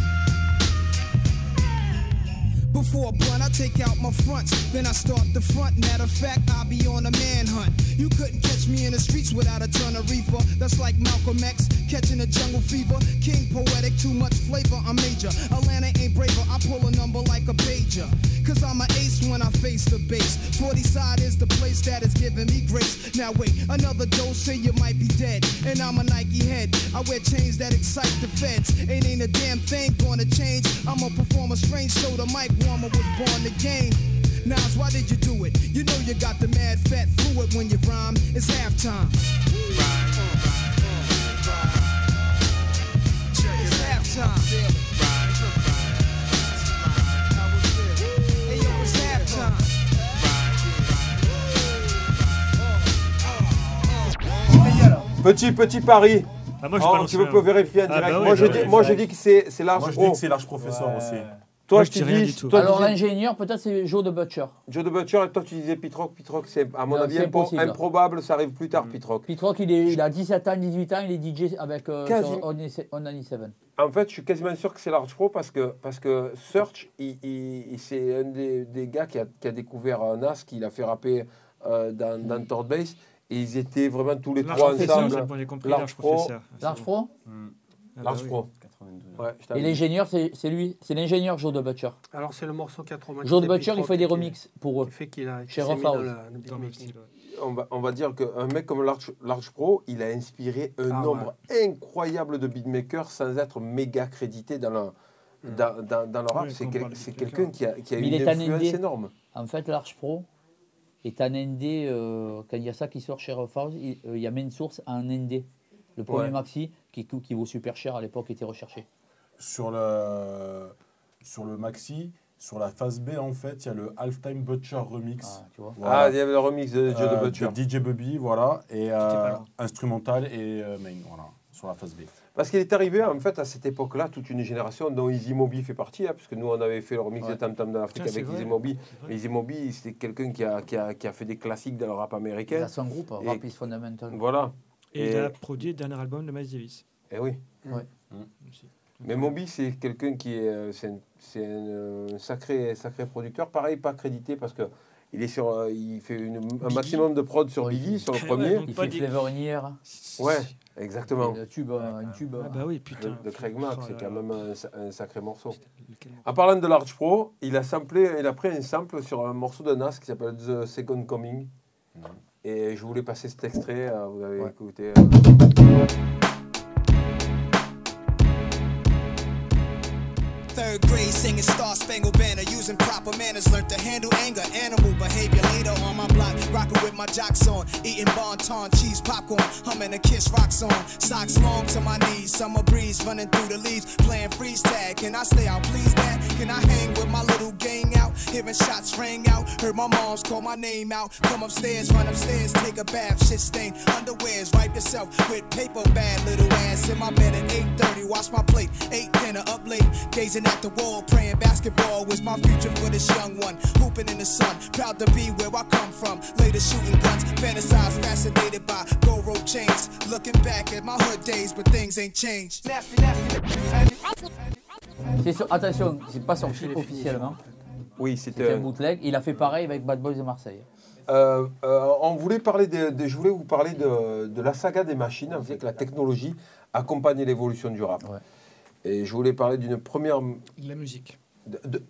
[SPEAKER 9] Before a blunt, I take out my fronts, then I start the front. Matter of fact, I'll be on a manhunt. You couldn't catch me in the streets without a ton of reefer. That's like Malcolm X catching a jungle fever. King poetic, too much flavor, I'm major. Atlanta ain't braver, I pull a number like a pager. Cause I'm an ace when I face the base. 40 side is the place that is giving me grace. Now wait, another dose and you might be dead. And I'm a Nike head. I wear chains that excite the feds. It ain't a damn thing gonna change. I'm a performer strange, so the mic warmer was born to game. Nas, why did you do it? You know you got the mad fat fluid when you rhyme. It's halftime. It's halftime.
[SPEAKER 2] Petit, petit pari.
[SPEAKER 3] Ah, moi, je
[SPEAKER 2] Oh, tu veux
[SPEAKER 3] rien.
[SPEAKER 2] pas vérifier en
[SPEAKER 3] Ah,
[SPEAKER 2] direct
[SPEAKER 3] bah oui,
[SPEAKER 2] Moi, je
[SPEAKER 3] bah
[SPEAKER 2] dis,
[SPEAKER 3] oui,
[SPEAKER 2] moi,
[SPEAKER 7] c'est
[SPEAKER 2] je
[SPEAKER 7] vrai.
[SPEAKER 2] dis que c'est c'est large
[SPEAKER 4] Moi, je
[SPEAKER 2] pro.
[SPEAKER 4] dis que c'est large professeur
[SPEAKER 7] Ouais.
[SPEAKER 4] aussi.
[SPEAKER 2] Toi,
[SPEAKER 3] Moi,
[SPEAKER 2] je
[SPEAKER 3] je
[SPEAKER 2] te
[SPEAKER 3] dis rien
[SPEAKER 2] dis.
[SPEAKER 3] du tout.
[SPEAKER 2] toi, tu
[SPEAKER 5] Alors
[SPEAKER 2] dis-
[SPEAKER 5] l'ingénieur, peut-être c'est Joe de Butcher.
[SPEAKER 2] Joe de Butcher et toi tu disais Pitrock. Pitrock, c'est à mon
[SPEAKER 5] Non,
[SPEAKER 2] avis
[SPEAKER 5] c'est
[SPEAKER 2] impro-
[SPEAKER 5] impossible.
[SPEAKER 2] improbable, ça arrive plus
[SPEAKER 3] Mm.
[SPEAKER 2] tard, Pitrock.
[SPEAKER 5] Pitrock, il, est, il a 17 ans, 18 ans, il est DJ avec euh,
[SPEAKER 2] Quasi-
[SPEAKER 5] sur On.
[SPEAKER 2] En fait, je suis quasiment sûr que c'est Large Pro parce que, parce que Search, il, il- il- c'est un des, des gars qui a, qui a découvert euh, Nas, qui l'a fait rapper euh, dans, dans Third Base. Et ils étaient vraiment tous les
[SPEAKER 3] Large
[SPEAKER 2] trois
[SPEAKER 3] professeur,
[SPEAKER 2] ensemble.
[SPEAKER 3] c'est bon, j'ai compris,
[SPEAKER 2] Large
[SPEAKER 3] large
[SPEAKER 2] pro.
[SPEAKER 3] professeur. C'est
[SPEAKER 5] Large
[SPEAKER 3] bon.
[SPEAKER 5] Pro
[SPEAKER 3] Ah, bah
[SPEAKER 2] Large
[SPEAKER 3] oui.
[SPEAKER 2] Pro.
[SPEAKER 7] 92.
[SPEAKER 2] Ouais, je
[SPEAKER 5] Et l'ingénieur, c'est lui, c'est l'ingénieur Joe de Butcher.
[SPEAKER 6] Alors c'est le morceau 90.
[SPEAKER 5] Joe de Butcher, il fait des remixes pour eux.
[SPEAKER 6] Fait qu'il a qui
[SPEAKER 5] Chez Rough
[SPEAKER 2] on va, on va dire qu'un mec comme Large, Large Pro, il a inspiré un
[SPEAKER 6] Ah
[SPEAKER 2] nombre incroyable de beatmakers sans être méga crédité dans, leur- dans, dans, dans leur rap.
[SPEAKER 3] Ouais,
[SPEAKER 2] c'est quel- quelqu'un qui a, qui a une
[SPEAKER 5] il est un
[SPEAKER 2] influence énorme.
[SPEAKER 5] En fait, Large Pro est un indé, euh, quand il y a ça qui sort chez Rough House, il, euh, il y a Main Source en indé. Le premier
[SPEAKER 2] Ouais.
[SPEAKER 5] maxi, qui, qui vaut super cher à l'époque, était recherché.
[SPEAKER 4] Sur le, sur le maxi, sur la phase B, en fait, il y a le Halftime Butcher Remix.
[SPEAKER 5] Ah, tu vois.
[SPEAKER 4] Voilà.
[SPEAKER 2] Ah, il y avait le remix de Joe
[SPEAKER 4] Euh,
[SPEAKER 2] de Butcher.
[SPEAKER 4] DJ Bubby, voilà, et euh, instrumental et euh, main, voilà, sur la phase B.
[SPEAKER 2] Parce qu'il est arrivé, en fait, à cette époque-là, toute une génération dont Easy Moby fait partie, hein, puisque nous, on avait fait le remix
[SPEAKER 5] Ouais.
[SPEAKER 2] de Tam Tam dans l'Afrique avec. Easy
[SPEAKER 3] vrai.
[SPEAKER 2] Mais Easy Moby, c'est quelqu'un qui a, qui, a, qui a fait des classiques dans le rap
[SPEAKER 5] Il
[SPEAKER 2] américain.
[SPEAKER 5] a son groupe, Rap is Fundamental.
[SPEAKER 2] Voilà.
[SPEAKER 3] Et il a produit le dernier album de Miles Davis.
[SPEAKER 2] Eh oui.
[SPEAKER 5] Ouais.
[SPEAKER 3] Aussi.
[SPEAKER 2] Mais Moby, c'est quelqu'un qui est, euh, c'est un, c'est un, euh, sacré, sacré producteur. Pareil, pas crédité parce que il est sur, euh, il fait une- un maximum de prod sur
[SPEAKER 5] Ouais,
[SPEAKER 2] Biggie, sur le
[SPEAKER 3] Ouais,
[SPEAKER 2] premier.
[SPEAKER 3] donc
[SPEAKER 5] Il fait
[SPEAKER 3] dit-
[SPEAKER 5] Flavor
[SPEAKER 2] Ouais, exactement.
[SPEAKER 5] un tube, un tube.
[SPEAKER 3] Ah bah oui, putain.
[SPEAKER 2] De, de Craig Mack,
[SPEAKER 3] Oh
[SPEAKER 2] c'est quand même un, sa- un sacré morceau En parlant de Large Pro, il a samplé, il a pris un sample sur un morceau de Nas qui s'appelle The Second Coming. Et je voulais passer cet extrait, euh, vous avez
[SPEAKER 4] Ouais.
[SPEAKER 2] écouté. euh.
[SPEAKER 9] Third grade singing Star Spangled Banner, using proper manners, learned to handle anger, animal behavior. Later on my block, rocking with my jocks on, eating bonton, cheese popcorn, humming a kiss rock song. Socks long to my knees, summer breeze running through the leaves, playing freeze tag. Can I stay out, please, Dad? Can I hang with my little gang out? Hearing shots rang out, heard my mom's call my name out. Come upstairs, run upstairs, take a bath, shit stain. Underwears, wipe yourself with paper bag, little ass in my bed at 8:30. Wash my plate, ate dinner up late, gazing at the wall, praying basketball was my future for this young one. Hooping in the sun, proud to be where I come from. Later shooting guns, fantasize, fascinated by gold rope chains. Looking back at my hood days, but things ain't changed. Nasty, nasty,
[SPEAKER 5] C'est sur- attention, c'est pas sorti officiellement.
[SPEAKER 2] Oui, c'était.
[SPEAKER 5] un bootleg. Il a fait pareil avec Bad Boys de Marseille.
[SPEAKER 2] Euh, euh, on voulait parler de, de- je voulais vous parler de, de la saga des machines, en fait, que la technologie accompagne l'évolution du rap.
[SPEAKER 5] Ouais.
[SPEAKER 2] Et je voulais parler d'une première.
[SPEAKER 3] De la musique.
[SPEAKER 2] de- de-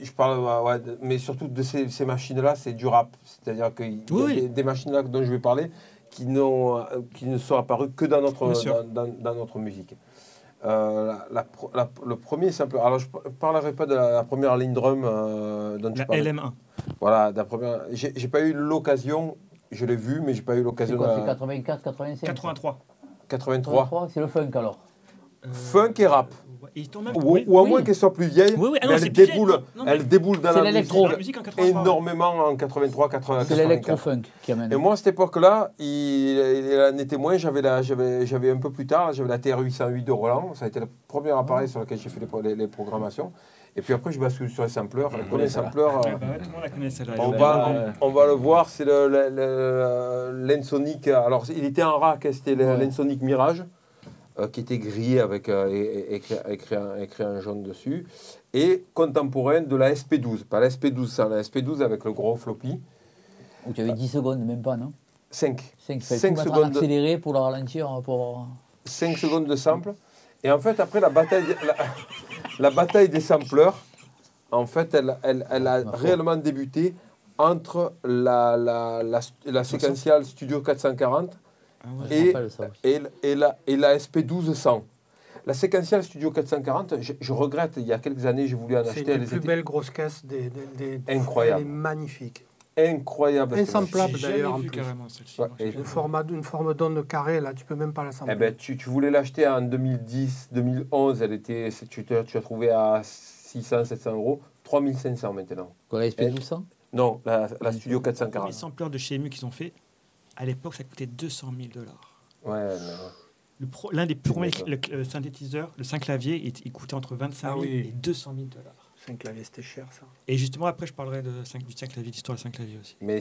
[SPEAKER 2] je parle, ouais, ouais, de- mais surtout de ces, ces machines-là, c'est du rap. C'est-à-dire a
[SPEAKER 3] Oui.
[SPEAKER 2] des, des machines-là dont je vais parler qui, n'ont, euh, qui ne sont apparues que dans notre, dans notre musique. Euh, la- le premier simple. Alors, je ne parlerai pas de la, la première ligne drum euh, dont
[SPEAKER 3] La
[SPEAKER 2] parlais.
[SPEAKER 3] LM1.
[SPEAKER 2] Voilà, la première. J'ai j'ai pas eu l'occasion, je l'ai vu, mais j'ai pas eu
[SPEAKER 5] C'est
[SPEAKER 2] l'occasion
[SPEAKER 5] C'est
[SPEAKER 2] la-
[SPEAKER 5] 84, 85
[SPEAKER 3] 83.
[SPEAKER 2] 83.
[SPEAKER 5] 83, c'est le funk alors?
[SPEAKER 3] Euh,
[SPEAKER 2] Funk et rap.
[SPEAKER 3] Ils même-
[SPEAKER 2] Ou,
[SPEAKER 3] oui,
[SPEAKER 2] ou à
[SPEAKER 3] oui.
[SPEAKER 2] moins qu'elle soit plus vieille,
[SPEAKER 3] Oui, oui, ah non,
[SPEAKER 2] elle,
[SPEAKER 3] plus vieille.
[SPEAKER 2] déboule,
[SPEAKER 3] Non,
[SPEAKER 2] elle déboule dans la musique
[SPEAKER 3] La musique en 83.
[SPEAKER 2] énormément en 83, 84.
[SPEAKER 5] C'est l'électro-funk qui amène.
[SPEAKER 2] Et moi, à cette époque-là, il, il en était moins. J'avais, la, j'avais, j'avais un peu plus tard, j'avais la TR 808 de Roland. Ça a été le premier appareil sur lequel j'ai fait les, pro- les- les programmations. Et puis après, je bascule sur les sampleurs.
[SPEAKER 3] Ouais,
[SPEAKER 2] euh,
[SPEAKER 3] bah connaît
[SPEAKER 2] on, va,
[SPEAKER 3] ouais.
[SPEAKER 2] on, va le voir, c'est le, le, le- l'Ensonic. Alors, il était en rack, hein, c'était l'Ensonic Mirage, euh, qui était grillé avec euh, é- écrit, écrit en- écrit en jaune dessus. Et contemporain de la SP12. Pas la SP12, ça, la SP12 avec le gros floppy.
[SPEAKER 5] Où tu avais 10 secondes, même pas, non?
[SPEAKER 2] 5.
[SPEAKER 5] 5
[SPEAKER 2] Cinq
[SPEAKER 5] secondes.
[SPEAKER 2] secondes.
[SPEAKER 5] accéléré pour le ralentir. Pour...
[SPEAKER 2] 5 secondes de sample. Et en fait, après la bataille, la, la bataille des sampleurs, en fait, elle, elle, elle a
[SPEAKER 5] foi.
[SPEAKER 2] réellement débuté entre la, la, la, la séquentiale Studio 440
[SPEAKER 3] Ah ouais.
[SPEAKER 2] Et, la, et la SP 1200. La séquentiale Studio 440, je, je regrette, il y a quelques années, j'ai voulu en
[SPEAKER 6] C'est
[SPEAKER 2] acheter.
[SPEAKER 6] une des
[SPEAKER 2] Elle
[SPEAKER 6] plus
[SPEAKER 2] était
[SPEAKER 6] belles grosses caisses des, des, des-
[SPEAKER 2] Incroyable.
[SPEAKER 6] Elle est magnifique.
[SPEAKER 2] incroyable.
[SPEAKER 3] J'ai
[SPEAKER 6] d'ailleurs.
[SPEAKER 3] jamais
[SPEAKER 6] en
[SPEAKER 3] vu
[SPEAKER 6] plus.
[SPEAKER 3] carrément celle-ci.
[SPEAKER 2] Ouais,
[SPEAKER 3] moi,
[SPEAKER 2] et-
[SPEAKER 3] j'ai
[SPEAKER 6] Une, forme d'onde carrée, là, tu peux même pas la
[SPEAKER 2] Eh ben, tu, tu voulais l'acheter en 2010, 2011, elle était, c'est- tu, te- tu as trouvé à 600, 700 euros, 3500 maintenant.
[SPEAKER 5] Quoi, la SP
[SPEAKER 2] Eh.
[SPEAKER 5] 1200
[SPEAKER 2] Non, la, la Studio
[SPEAKER 3] vu. Les
[SPEAKER 2] 440.
[SPEAKER 3] sampleurs de chez EMU qu'ils ont fait, à l'époque, ça coûtait 200 000 dollars.
[SPEAKER 2] Ouais,
[SPEAKER 3] L'un des premiers le, le synthétiseur, le 5 clavier, il, il coûtait entre 25 000
[SPEAKER 6] Ah oui.
[SPEAKER 3] et 200 000 dollars.
[SPEAKER 6] C'est un clavier, c'était cher ça.
[SPEAKER 3] Et justement, après, je parlerai de 5, du 5 clavier, d'histoire du 5 clavier aussi.
[SPEAKER 2] Mais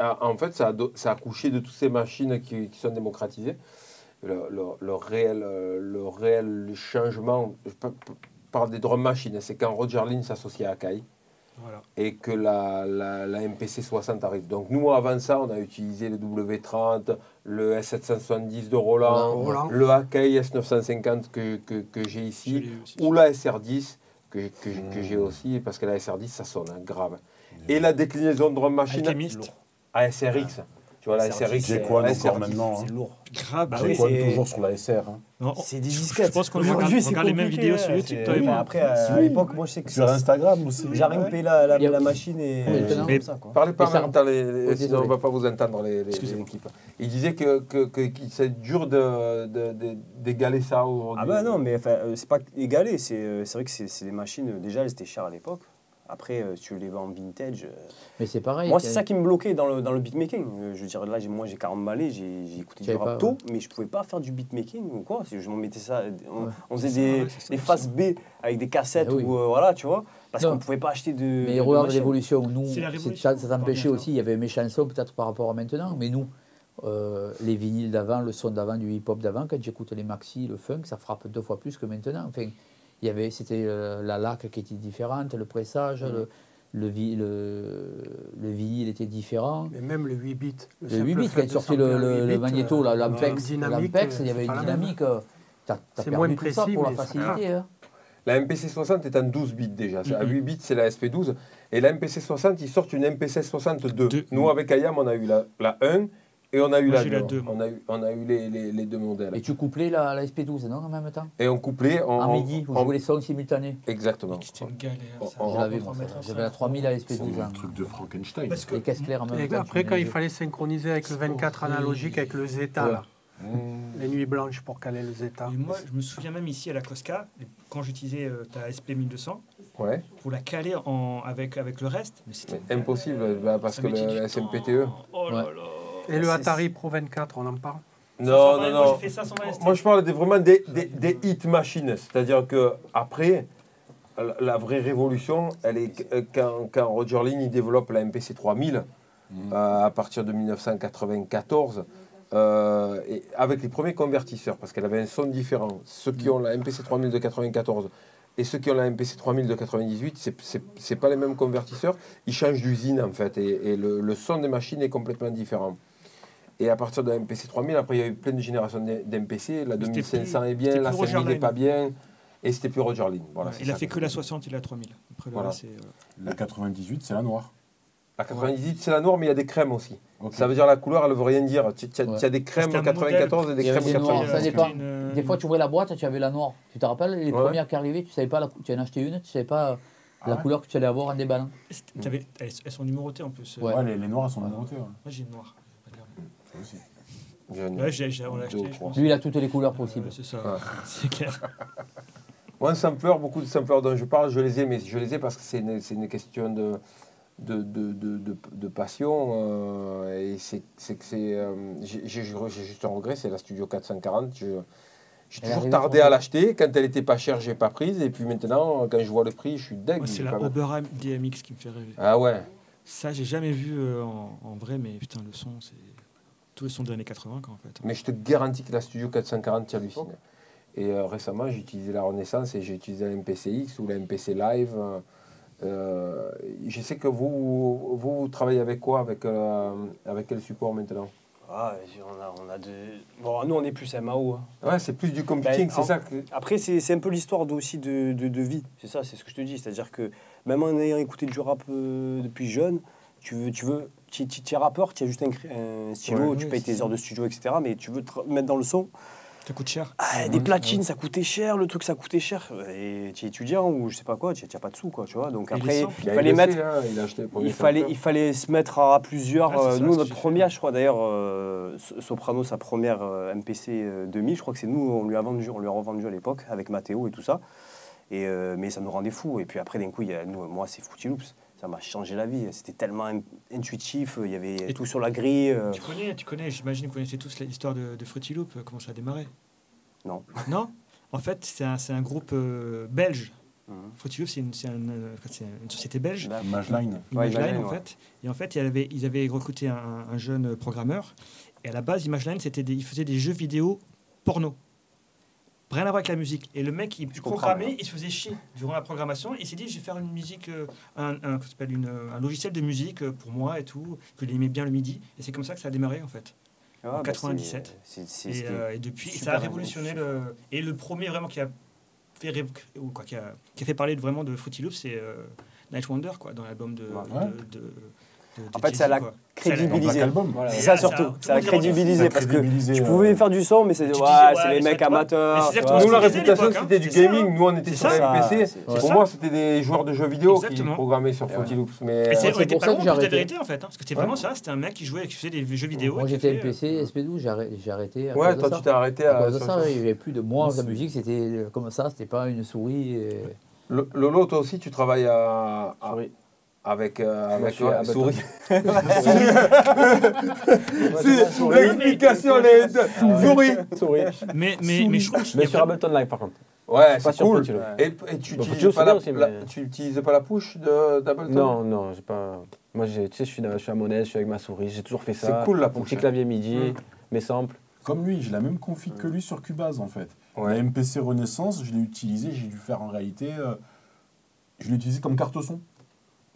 [SPEAKER 2] ah, en fait, ça a, ça a accouché de toutes ces machines qui, qui sont démocratisées. Le, le- le réel, euh, le réel changement, je pa- pa- parle des drum machines, c'est quand Roger Lynn s'associe à Akai
[SPEAKER 3] Voilà.
[SPEAKER 2] et que la, la, la MPC 60 arrive. Donc nous, avant ça, on a utilisé le W30, le S770 de Roland,
[SPEAKER 6] Roland.
[SPEAKER 2] le Akai S950 que, que, que j'ai ici, ou la SR10 que, que, que j'ai aussi, parce que la SR10, ça sonne hein, grave. Et la déclinaison de drum machine
[SPEAKER 3] Alchemist.
[SPEAKER 2] À SRX. Tu vois, la SRX, c'est
[SPEAKER 4] quoi encore
[SPEAKER 2] SR10.
[SPEAKER 4] maintenant hein.
[SPEAKER 7] C'est lourd.
[SPEAKER 3] Grave, bah
[SPEAKER 7] Ah oui,
[SPEAKER 4] toujours sur la SR hein.
[SPEAKER 7] C'est des disquettes.
[SPEAKER 3] Je pense qu'on regarde, les mêmes vidéos sur YouTube, toi et moi.
[SPEAKER 7] Après, à, à l'époque, moi, je sais que
[SPEAKER 4] Sur Instagram aussi.
[SPEAKER 7] j'ai rimpé la, la, machine et
[SPEAKER 5] Maintenant.
[SPEAKER 7] comme ça, quoi.
[SPEAKER 2] Parlez pas
[SPEAKER 5] Et
[SPEAKER 2] en
[SPEAKER 5] ça-
[SPEAKER 2] même temps, les- les-
[SPEAKER 5] Oh,
[SPEAKER 2] on ne va pas vous entendre, les, les- les
[SPEAKER 3] Excusez-moi.
[SPEAKER 2] équipes. Il disait que, que, que- c'est dur de, de- de- d'égaler ça aujourd'hui.
[SPEAKER 7] Ah bah non, mais enfin, euh, c'est pas égalé. C'est euh, c'est vrai que c'est c'est des machines, déjà, elles étaient chères à l'époque. Après, euh, si tu les vends en vintage... euh,
[SPEAKER 5] Mais c'est pareil.
[SPEAKER 7] Moi, c'est ça qui me bloquait dans le, dans le beatmaking. Euh, Je veux dire, là, moi, j'ai 40 balais, j'ai écouté du rap
[SPEAKER 5] pas,
[SPEAKER 7] tôt, mais je pouvais pas faire du beatmaking ou quoi. Je m'en mettais ça... On,
[SPEAKER 5] Ouais.
[SPEAKER 7] on faisait des,
[SPEAKER 3] aussi.
[SPEAKER 7] faces B avec des cassettes
[SPEAKER 5] Eh oui.
[SPEAKER 7] ou... euh, voilà, tu vois Parce qu'on pouvait pas acheter de...
[SPEAKER 5] Mais
[SPEAKER 7] de
[SPEAKER 5] regarde l'évolution. Nous, ça, ça t'empêchait aussi. Il y avait mes chansons peut-être par rapport à maintenant, mais nous, euh, les vinyles d'avant, le son d'avant, du hip-hop d'avant, quand j'écoute les maxi, le funk, ça frappe deux fois plus que maintenant. Enfin, il y avait, c'était euh, la laque qui était différente, le pressage, le, le, vi- le, le vinyle était différent.
[SPEAKER 6] Mais même le 8 bits.
[SPEAKER 5] Le
[SPEAKER 6] simple
[SPEAKER 5] 8 bits, quand il sortait le, le,
[SPEAKER 6] 8
[SPEAKER 5] le
[SPEAKER 6] bits,
[SPEAKER 5] magnéto, la-
[SPEAKER 6] euh,
[SPEAKER 5] l'Ampex, il y avait une dynamique. euh,
[SPEAKER 6] C'est moins
[SPEAKER 5] ça
[SPEAKER 6] précis,
[SPEAKER 5] pour la facilité. hein.
[SPEAKER 2] La MPC 60 est en 12 bits déjà. À
[SPEAKER 3] Mhm.
[SPEAKER 2] 8 bits, c'est la SP12. Et la MPC 60, ils sortent une MPC 62.
[SPEAKER 3] Deux.
[SPEAKER 2] Nous, avec Ayam, on a eu la, la 1 et on a eu
[SPEAKER 3] Moi,
[SPEAKER 2] la
[SPEAKER 3] j'ai
[SPEAKER 2] 2.
[SPEAKER 3] la deux,
[SPEAKER 2] on, a eu, on a eu les, les, les deux modèles.
[SPEAKER 5] Et tu couplais la, la SP12, non, en même temps?
[SPEAKER 2] Et on couplait.
[SPEAKER 5] En midi, vous
[SPEAKER 2] on-
[SPEAKER 5] jouez les sons simultanés.
[SPEAKER 2] Exactement.
[SPEAKER 3] C'était une galère. en
[SPEAKER 5] J'avais la
[SPEAKER 3] cinq.
[SPEAKER 5] 3000 à
[SPEAKER 4] C'est
[SPEAKER 5] SP12.
[SPEAKER 4] un
[SPEAKER 5] hein.
[SPEAKER 4] truc de Frankenstein.
[SPEAKER 3] Parce que
[SPEAKER 5] Les caisses claires en même
[SPEAKER 6] Et
[SPEAKER 5] temps.
[SPEAKER 6] après, quand il fallait synchroniser avec le 24 analogique, avec le Zeta,
[SPEAKER 5] Ouais.
[SPEAKER 6] là, les nuits blanches pour caler le Zeta.
[SPEAKER 3] Et moi, je me souviens même ici à la Cosca, quand j'utilisais euh, ta SP 1200,
[SPEAKER 2] Ouais.
[SPEAKER 3] pour la caler en, avec, avec le reste. Mais c'était
[SPEAKER 2] impossible, bah, parce que le, la. SMPTE.
[SPEAKER 3] Oh là
[SPEAKER 5] Ouais.
[SPEAKER 3] là.
[SPEAKER 6] Et le Atari Pro 24, on en parle
[SPEAKER 2] Non,
[SPEAKER 3] 520,
[SPEAKER 2] non,
[SPEAKER 3] moi,
[SPEAKER 2] non.
[SPEAKER 3] j'ai fait 520 ST.
[SPEAKER 2] Moi, je parle des, vraiment des, des, des hit machines. C'est-à-dire que après, la, la vraie révolution, elle est que- quand, quand Roger Lynn il développe la MPC 3000 euh, à partir de 1994. euh, et avec les premiers convertisseurs, parce qu'elle avait un son différent. Ceux qui ont la MPC 3000 de 94 et ceux qui ont la MPC 3000 de 98, c'est- c'est c'est pas les mêmes convertisseurs. Ils changent d'usine en fait, et, et le, le son des machines est complètement différent. Et à partir de la MPC 3000, après il y a eu plein de générations d'MPC. La
[SPEAKER 3] Mais c'était
[SPEAKER 2] 2500
[SPEAKER 3] plus-
[SPEAKER 2] est bien, la
[SPEAKER 3] plus Roger
[SPEAKER 2] 5000 n'est pas bien, et c'était plus Roger Lynn. Voilà,
[SPEAKER 3] Ouais,
[SPEAKER 2] c'est
[SPEAKER 3] il a fait
[SPEAKER 2] que
[SPEAKER 3] la
[SPEAKER 2] veux dire.
[SPEAKER 3] 60 et la 3000. Après,
[SPEAKER 2] Voilà.
[SPEAKER 3] euh,
[SPEAKER 4] La 98, c'est la noire.
[SPEAKER 2] La 98, c'est la noire, mais il y a des crèmes aussi. Ça veut dire la couleur, elle ne veut rien dire. Tu as,
[SPEAKER 5] Ouais.
[SPEAKER 2] as des crèmes
[SPEAKER 3] C'était un
[SPEAKER 2] 94 et des
[SPEAKER 5] Il
[SPEAKER 2] crèmes
[SPEAKER 5] des noirs,
[SPEAKER 2] 90.
[SPEAKER 5] ça
[SPEAKER 3] c'était
[SPEAKER 5] dépend.
[SPEAKER 3] une, euh,
[SPEAKER 5] Des fois, tu ouvrais la boîte, tu avais la noire. Tu te rappelles, les
[SPEAKER 2] Ouais.
[SPEAKER 5] premières qui arrivaient, tu savais pas, la, tu en achetais une, tu savais pas euh, la
[SPEAKER 4] Ah ouais
[SPEAKER 5] couleur que tu allais avoir en déballant.
[SPEAKER 3] elles, elles sont numérotées en plus.
[SPEAKER 5] Ouais.
[SPEAKER 4] Les, les noirs, elles sont numérotées.
[SPEAKER 3] Moi, j'ai une noire.
[SPEAKER 4] Ça aussi.
[SPEAKER 2] J'ai une-
[SPEAKER 3] Ouais, j'ai, j'ai- on l'a
[SPEAKER 2] Deux
[SPEAKER 3] acheté,
[SPEAKER 2] ou
[SPEAKER 3] je
[SPEAKER 2] trois.
[SPEAKER 3] pense.
[SPEAKER 5] Lui, il a toutes les couleurs possibles.
[SPEAKER 3] C'est ça,
[SPEAKER 2] Ouais.
[SPEAKER 3] c'est clair.
[SPEAKER 2] Moi, un sampleur, beaucoup de sampleurs dont je parle, je les ai, mais je les ai parce que c'est une, c'est une question de, de, de, de, de- de passion. euh, et c'est c'est que c'est. euh, j'ai j'ai- j'ai juste un regret, c'est la Studio 440. Je- J'ai
[SPEAKER 5] Elle
[SPEAKER 2] toujours tardé
[SPEAKER 5] trop
[SPEAKER 2] à
[SPEAKER 5] tôt.
[SPEAKER 2] l'acheter. Quand elle était pas chère, j'ai pas prise. Et puis maintenant, quand je vois le prix, je suis dingue.
[SPEAKER 3] Moi, c'est la. Oberheim DMX qui me fait rêver.
[SPEAKER 2] Ah ouais.
[SPEAKER 3] Ça, j'ai jamais vu euh, en, en vrai, mais putain, le son, c'est. Tous les sons des années 80, quoi, en fait.
[SPEAKER 2] Mais je te garantis que la Studio 440, tu hallucines. Et euh, récemment, j'ai utilisé la Renaissance et j'ai utilisé la MPCX ou la MPC Live. euh, euh, je sais que vous, vous, vous travaillez avec quoi avec, euh, avec quel support maintenant?
[SPEAKER 7] Ah, on a, on a de... Bon, nous, on est plus MAO. hein.
[SPEAKER 2] Ouais, c'est plus du computing,
[SPEAKER 7] Ben,
[SPEAKER 2] c'est ça que...
[SPEAKER 7] Après, c'est c'est un peu l'histoire de- aussi de, de, de vie. C'est ça, c'est ce que je te dis. C'est-à-dire que même en ayant écouté du rap euh, depuis jeune, tu veux, tu veux, tu tu es rappeur, tu as juste un, un stylo,
[SPEAKER 2] Ouais,
[SPEAKER 7] tu
[SPEAKER 5] oui,
[SPEAKER 7] payes tes
[SPEAKER 5] ça.
[SPEAKER 7] heures de studio, etc. Mais tu veux te mettre dans le son.
[SPEAKER 3] Ça coûte cher.
[SPEAKER 7] Ah, des platines, ça coûtait cher, le truc, ça coûtait cher. Et tu es étudiant ou je sais pas quoi, tu n'as pas de sous, quoi, tu vois. Donc après, il fallait
[SPEAKER 2] LEC,
[SPEAKER 7] mettre.
[SPEAKER 2] hein, il a acheté le premier
[SPEAKER 7] Il fallait,
[SPEAKER 2] sampler.
[SPEAKER 7] il fallait se mettre à plusieurs.
[SPEAKER 3] Ah,
[SPEAKER 7] euh, nous, notre première, je crois d'ailleurs, euh, So- Soprano, sa première euh, MPC euh, 2000, je crois que c'est nous, on lui a vendu, on lui a revendu à l'époque avec Mathéo et tout ça. Et, euh, mais ça nous rendait fous. Et puis après, d'un coup, il y a, nous, moi, c'est Fruity Loops. Ça m'a changé la vie. C'était tellement in- intuitif. Il y avait
[SPEAKER 3] Et
[SPEAKER 7] tout sur la grille. euh,
[SPEAKER 3] Tu connais, tu connais, j'imagine que vous connaissez tous l'histoire de, de Fruity Loop, euh, comment ça a démarré?
[SPEAKER 7] Non.
[SPEAKER 3] Non? En fait, c'est un, c'est un groupe euh, belge.
[SPEAKER 7] Mhm.
[SPEAKER 3] Fruity Loop, c'est une, c'est un, en fait, c'est une société belge.
[SPEAKER 7] Là,
[SPEAKER 4] Imageline.
[SPEAKER 7] Ouais,
[SPEAKER 3] en
[SPEAKER 7] ouais.
[SPEAKER 3] fait. Et en fait, ils avaient, ils avaient recruté un, un jeune programmeur. Et à la base, Imageline, c'était des, il faisait des jeux vidéo porno. Rien à voir avec la musique. Et le mec, il programmait, il se faisait chier durant la programmation. Il s'est dit, je vais faire une musique, euh, un, un, une- un logiciel de musique euh, pour moi et tout, que j'aimais bien le midi. Et c'est comme ça que ça a démarré, en fait.
[SPEAKER 7] ah,
[SPEAKER 3] en
[SPEAKER 7] bah,
[SPEAKER 3] 97.
[SPEAKER 7] c'est- c'est- c'est-
[SPEAKER 3] Et,
[SPEAKER 7] c'était-
[SPEAKER 3] euh, et depuis, ça a révolutionné le. Et le premier vraiment qui a fait, ou quoi, qui a, qui a fait parler de- vraiment de Fruity Loops, c'est euh, Night Wonder, quoi, dans l'album de,
[SPEAKER 7] Ouais.
[SPEAKER 3] de, de- de- de
[SPEAKER 7] En fait, ça l'a crédibilisé. C'est ça surtout.
[SPEAKER 3] ça- tout
[SPEAKER 7] Ça
[SPEAKER 3] le
[SPEAKER 7] a
[SPEAKER 3] monde est
[SPEAKER 7] crédibilisé parce que tu
[SPEAKER 4] euh,
[SPEAKER 7] pouvais faire du son, mais c'est les mecs amateurs.
[SPEAKER 2] Nous, la réputation,
[SPEAKER 3] l'époque, hein.
[SPEAKER 2] c'était du gaming. Nous, on était sur la.
[SPEAKER 7] C'est
[SPEAKER 2] Pour moi, c'était des joueurs de jeux vidéo qui programmaient sur Fruity Loops. Mais euh,
[SPEAKER 3] c'est était
[SPEAKER 5] pour
[SPEAKER 3] pas
[SPEAKER 5] ça que j'ai
[SPEAKER 3] la
[SPEAKER 5] arrêté.
[SPEAKER 3] vérité en fait. hein, parce que c'était vraiment ça, c'était un mec qui jouait, qui faisait des jeux vidéo.
[SPEAKER 5] Moi j'étais MPC,
[SPEAKER 3] euh,
[SPEAKER 5] SP12, j'ai arrêté-
[SPEAKER 2] ouais, toi, tu t'es arrêté
[SPEAKER 5] À cause de ça,
[SPEAKER 2] sur-
[SPEAKER 5] il n'y avait plus de moi, la musique, c'était euh, comme ça, c'était pas une souris.
[SPEAKER 2] Lolo, toi aussi, tu travailles à, à-
[SPEAKER 10] Souris.
[SPEAKER 2] Avec, euh, avec
[SPEAKER 10] Ableton.
[SPEAKER 2] souris.
[SPEAKER 10] C'est
[SPEAKER 2] L'explication, les souris.
[SPEAKER 10] Souris.
[SPEAKER 3] Mais, mais, mais je trouve qu'il y
[SPEAKER 10] Mais
[SPEAKER 3] a
[SPEAKER 10] sur Ableton Live par contre.
[SPEAKER 2] Ouais,
[SPEAKER 10] Pas
[SPEAKER 2] c'est
[SPEAKER 10] sur
[SPEAKER 2] cool. Et, et tu
[SPEAKER 10] Bah,
[SPEAKER 2] utilises
[SPEAKER 10] Loops,
[SPEAKER 2] pas la,
[SPEAKER 10] bien aussi,
[SPEAKER 2] la-
[SPEAKER 10] mais-
[SPEAKER 2] tu utilises pas la push de- d'Ableton?
[SPEAKER 10] Non, non, j'ai pas. Moi, j'ai- tu sais, je suis, je suis à mon aise, je suis avec ma souris, j'ai toujours fait ça.
[SPEAKER 2] C'est cool, la
[SPEAKER 10] Mon
[SPEAKER 2] push,
[SPEAKER 10] petit
[SPEAKER 2] hein.
[SPEAKER 10] clavier MIDI,
[SPEAKER 2] Mm.
[SPEAKER 10] mes samples.
[SPEAKER 4] Comme lui, j'ai la même config que lui sur Cubase en fait.
[SPEAKER 2] Ouais.
[SPEAKER 4] La MPC Renaissance, je l'ai utilisé, j'ai dû faire en réalité. euh, je l'ai utilisé comme carte son.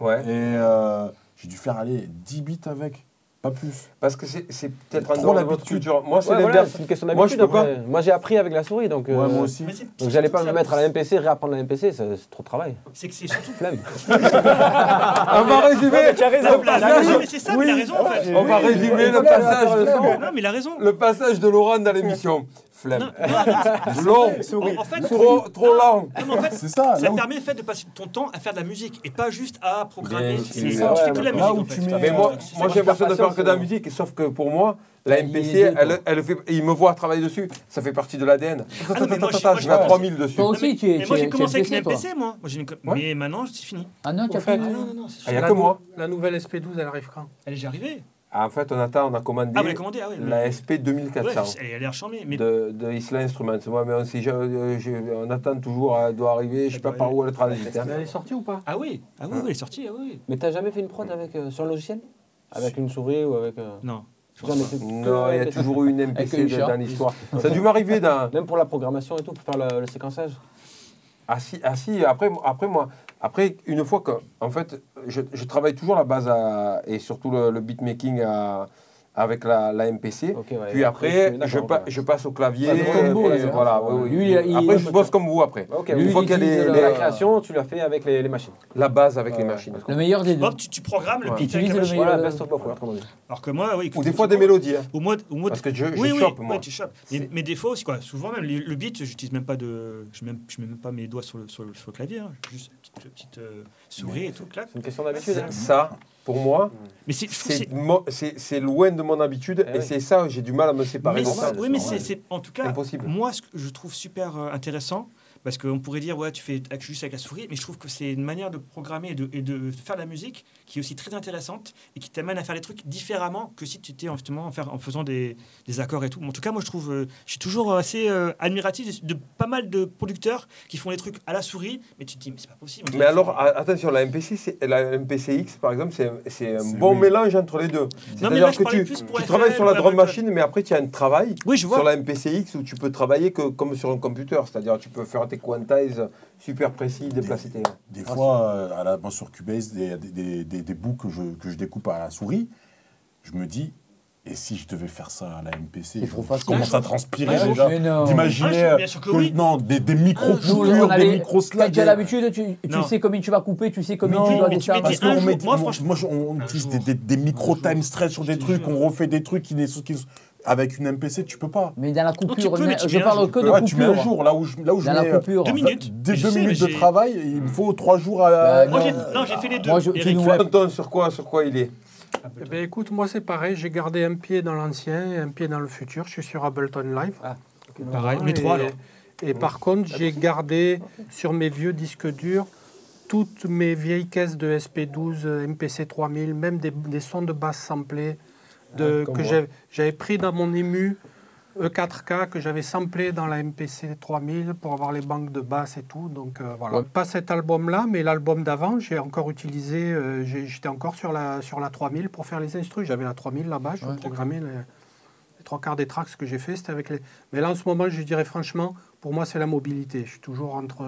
[SPEAKER 2] Ouais.
[SPEAKER 4] Et euh, j'ai dû faire aller 10 bits avec, pas plus.
[SPEAKER 2] Parce que c'est c'est peut-être un de votre
[SPEAKER 4] l'habitude.
[SPEAKER 2] culture. Moi, c'est
[SPEAKER 10] Ouais, voilà,
[SPEAKER 2] l'inverse.
[SPEAKER 10] c'est une question d'habitude. après. Moi, j'ai appris avec la souris, donc.
[SPEAKER 4] Ouais,
[SPEAKER 10] euh,
[SPEAKER 4] moi aussi.
[SPEAKER 3] Mais c'est-
[SPEAKER 10] Donc, j'allais pas me mettre à la MPC, réapprendre la MPC, c'est trop de travail.
[SPEAKER 3] C'est que c'est surtout.
[SPEAKER 10] Flemme.
[SPEAKER 2] On va résumer.
[SPEAKER 7] Tu as raison.
[SPEAKER 3] Mais c'est ça, mais il a raison en fait.
[SPEAKER 2] On va résumer le passage de
[SPEAKER 3] Non, mais il a raison.
[SPEAKER 2] le passage de Laurent dans l'émission. Flemme.
[SPEAKER 3] Non, non,
[SPEAKER 2] Long.
[SPEAKER 3] en, fait,
[SPEAKER 2] Trop, trop
[SPEAKER 3] en fait,
[SPEAKER 4] C'est ça,
[SPEAKER 3] ça te permet le fait de passer ton temps à faire de la musique et pas juste à programmer.
[SPEAKER 2] C'est
[SPEAKER 3] fais
[SPEAKER 2] ça,
[SPEAKER 3] tu fais
[SPEAKER 10] ouais,
[SPEAKER 3] que de la musique
[SPEAKER 4] mets-
[SPEAKER 2] Mais moi, j'ai l'impression de faire que de la musique, sauf que pour moi, la
[SPEAKER 5] Il
[SPEAKER 2] MPC, elle, elle fait, il me voit travailler dessus, ça fait partie de l'ADN.
[SPEAKER 3] Ah je-
[SPEAKER 2] à 3000 dessus.
[SPEAKER 5] Toi aussi, tu es.
[SPEAKER 3] Mais moi j'ai commencé avec une
[SPEAKER 5] MPC,
[SPEAKER 3] moi. Moi, j'ai une co-
[SPEAKER 2] Ouais.
[SPEAKER 3] Mais maintenant c'est fini.
[SPEAKER 5] Ah non, tu as
[SPEAKER 6] fait,
[SPEAKER 3] non, c'est
[SPEAKER 2] Ah, il y a que moi.
[SPEAKER 6] La nouvelle SP12, elle arrive quand?
[SPEAKER 3] Elle est déjà arrivée.
[SPEAKER 2] Ah, en fait, on attend, on a commandé
[SPEAKER 3] Ah, commandé Ah
[SPEAKER 2] la
[SPEAKER 3] mais-
[SPEAKER 2] SP 2400
[SPEAKER 3] Ouais, elle a l'air charmée. Mais
[SPEAKER 2] de, de Isla Instruments. Moi, mais on, sait jamais, euh, je- on attend toujours, elle doit arriver, je sais pas par où elle transite. hein.
[SPEAKER 6] Mais Elle est sortie ou pas?
[SPEAKER 3] Ah oui, ah oui, oui, elle est sortie. Ah oui.
[SPEAKER 10] Mais t'as jamais fait une prod avec, euh, sur un logiciel? Avec une souris ou avec. euh,
[SPEAKER 3] Non.
[SPEAKER 2] Non, il y a toujours eu une MPC dans l'histoire. Ça a dû m'arriver dans,
[SPEAKER 10] Même pour la programmation et tout, pour faire le, le séquençage.
[SPEAKER 2] Ah ah après, moi, après une fois que, en fait, je, travaille toujours la base et surtout le, le beatmaking à- avec la, la MPC.
[SPEAKER 10] Ouais.
[SPEAKER 2] Puis après, je,
[SPEAKER 10] ok.
[SPEAKER 2] pa- je passe au clavier.
[SPEAKER 10] Là,
[SPEAKER 2] voilà.
[SPEAKER 5] Lui, il
[SPEAKER 2] après,
[SPEAKER 5] il-
[SPEAKER 2] je bosse comme vous après. Une fois qu'il y a les-
[SPEAKER 5] utilise
[SPEAKER 2] les-
[SPEAKER 10] La
[SPEAKER 5] la-
[SPEAKER 10] création, tu l'as fait avec les, les machines.
[SPEAKER 2] la base avec les machines.
[SPEAKER 5] Le meilleur des deux.
[SPEAKER 3] Hop, tu, tu programmes le
[SPEAKER 5] Utilise
[SPEAKER 3] avec la
[SPEAKER 5] le
[SPEAKER 3] machine.
[SPEAKER 5] meilleur.
[SPEAKER 10] Voilà, best of both, autrement dit.
[SPEAKER 3] Alors que moi, oui.
[SPEAKER 2] Ou des fois des mélodies. hein.
[SPEAKER 3] Au mode, au mode
[SPEAKER 2] Parce que je,
[SPEAKER 3] oui,
[SPEAKER 2] chope, moi.
[SPEAKER 3] tu chopes. Des fois aussi, quoi. Souvent, même le, beat, j'utilise même pas de. Je mets, même pas mes doigts sur le, clavier. hein. Juste une petite, euh, souris et tout.
[SPEAKER 10] C'est une question d'habitude. hein.
[SPEAKER 2] Ça, pour moi,
[SPEAKER 3] Mais c'est,
[SPEAKER 2] loin de mon habitude.
[SPEAKER 10] Eh
[SPEAKER 2] et
[SPEAKER 10] oui.
[SPEAKER 2] c'est ça, j'ai du mal à me séparer
[SPEAKER 3] mais
[SPEAKER 2] de ça.
[SPEAKER 3] oui, mais c'est, c'est- en tout cas,
[SPEAKER 2] Impossible.
[SPEAKER 3] moi, ce que je trouve super euh, intéressant, Parce qu'on pourrait dire, ouais, tu fais juste avec la souris, mais je trouve que c'est une manière de programmer et de, et de faire de la musique qui est aussi très intéressante et qui t'amène à faire les trucs différemment que si tu étais en, justement, en, faire, en faisant des, des accords et tout. En tout cas, moi, je trouve, euh, je suis toujours assez euh, admiratif de, de pas mal de producteurs qui font les trucs à la souris, mais tu te dis, mais c'est pas possible.
[SPEAKER 2] Mais alors, attention, la MPC, la MPCX, par exemple, c'est c'est un bon
[SPEAKER 4] oui.
[SPEAKER 2] mélange entre les deux. C'est-à-dire que tu, tu
[SPEAKER 3] FL
[SPEAKER 2] travailles sur la drum machine, mais après, tu as un travail
[SPEAKER 3] Oui, je vois.
[SPEAKER 2] sur la MPCX où tu peux travailler que, comme sur un computer. C'est-à-dire tu peux faire tes quantize super précis, déplacer tes...
[SPEAKER 4] Des fois, euh, à la, moi, sur Cubase, des, des, des, des- des bouts que je, que je découpe à la souris, je me dis, et si je devais faire ça à la MPC je,
[SPEAKER 5] trop
[SPEAKER 4] je commence à transpirer
[SPEAKER 5] Ah,
[SPEAKER 4] déjà.
[SPEAKER 5] non.
[SPEAKER 4] D'imaginer
[SPEAKER 3] Ah,
[SPEAKER 4] euh,
[SPEAKER 3] oui.
[SPEAKER 4] non, des, des micro
[SPEAKER 5] on
[SPEAKER 4] coupures, des micro
[SPEAKER 5] Quand
[SPEAKER 4] slags.
[SPEAKER 5] tu as l'habitude, tu, tu sais combien tu vas couper, tu sais combien
[SPEAKER 4] Non,
[SPEAKER 5] tu dois
[SPEAKER 3] mais tu
[SPEAKER 4] Parce
[SPEAKER 3] des- un
[SPEAKER 4] qu'on met,
[SPEAKER 3] moi,
[SPEAKER 4] moi,
[SPEAKER 3] franchement-
[SPEAKER 4] moi, je- on utilise des, des, des micro time stretch sur des trucs, on refait des trucs qui, qui avec une MPC, tu peux pas.
[SPEAKER 5] Mais dans la
[SPEAKER 3] tu
[SPEAKER 5] coupure,
[SPEAKER 3] peux, mais tu
[SPEAKER 5] je
[SPEAKER 3] mets un
[SPEAKER 5] parle
[SPEAKER 3] jour.
[SPEAKER 5] que de
[SPEAKER 4] Ouais, tu mets un
[SPEAKER 5] coupure.
[SPEAKER 4] jour, là où je, là où je
[SPEAKER 5] Dans la
[SPEAKER 4] mets euh,
[SPEAKER 5] coupure.
[SPEAKER 3] Deux minutes.
[SPEAKER 4] deux,
[SPEAKER 3] Je
[SPEAKER 4] deux
[SPEAKER 3] sais, mais
[SPEAKER 4] minutes de
[SPEAKER 3] j'ai-
[SPEAKER 4] travail, il me faut trois jours à...
[SPEAKER 5] Bah,
[SPEAKER 3] Moi,
[SPEAKER 5] non.
[SPEAKER 3] j'ai- non, j'ai fait les deux.
[SPEAKER 5] Moi, je- tu
[SPEAKER 3] Eric.
[SPEAKER 5] nous
[SPEAKER 2] Anton, sur quoi, sur quoi il est?
[SPEAKER 6] Eh ben, écoute, moi c'est pareil, j'ai gardé un pied dans l'ancien et un pied dans le futur. Je suis sur Ableton Live.
[SPEAKER 3] Pareil,
[SPEAKER 6] Voilà,
[SPEAKER 3] les trois,
[SPEAKER 6] et-
[SPEAKER 3] alors.
[SPEAKER 6] Et par contre, j'ai gardé sur mes vieux disques durs toutes mes vieilles caisses de SP12, euh, MPC 3000, même des, des sons de basse samplés de,
[SPEAKER 2] comme
[SPEAKER 6] que j'avais pris dans mon ému E4K que j'avais samplé dans la MPC 3000 pour avoir les banques de basse et tout. Donc euh, voilà.
[SPEAKER 5] Ouais.
[SPEAKER 6] Pas cet album-là, mais l'album d'avant, j'ai encore utilisé, euh, j'étais encore sur la, sur la 3000 pour faire les instrus. J'avais la 3000 là-bas, je
[SPEAKER 5] Ouais.
[SPEAKER 6] programmais les, les trois quarts des tracks que j'ai fait, c'était avec les. Mais là, en ce moment, je dirais franchement, pour moi, c'est la mobilité. Je suis toujours entre,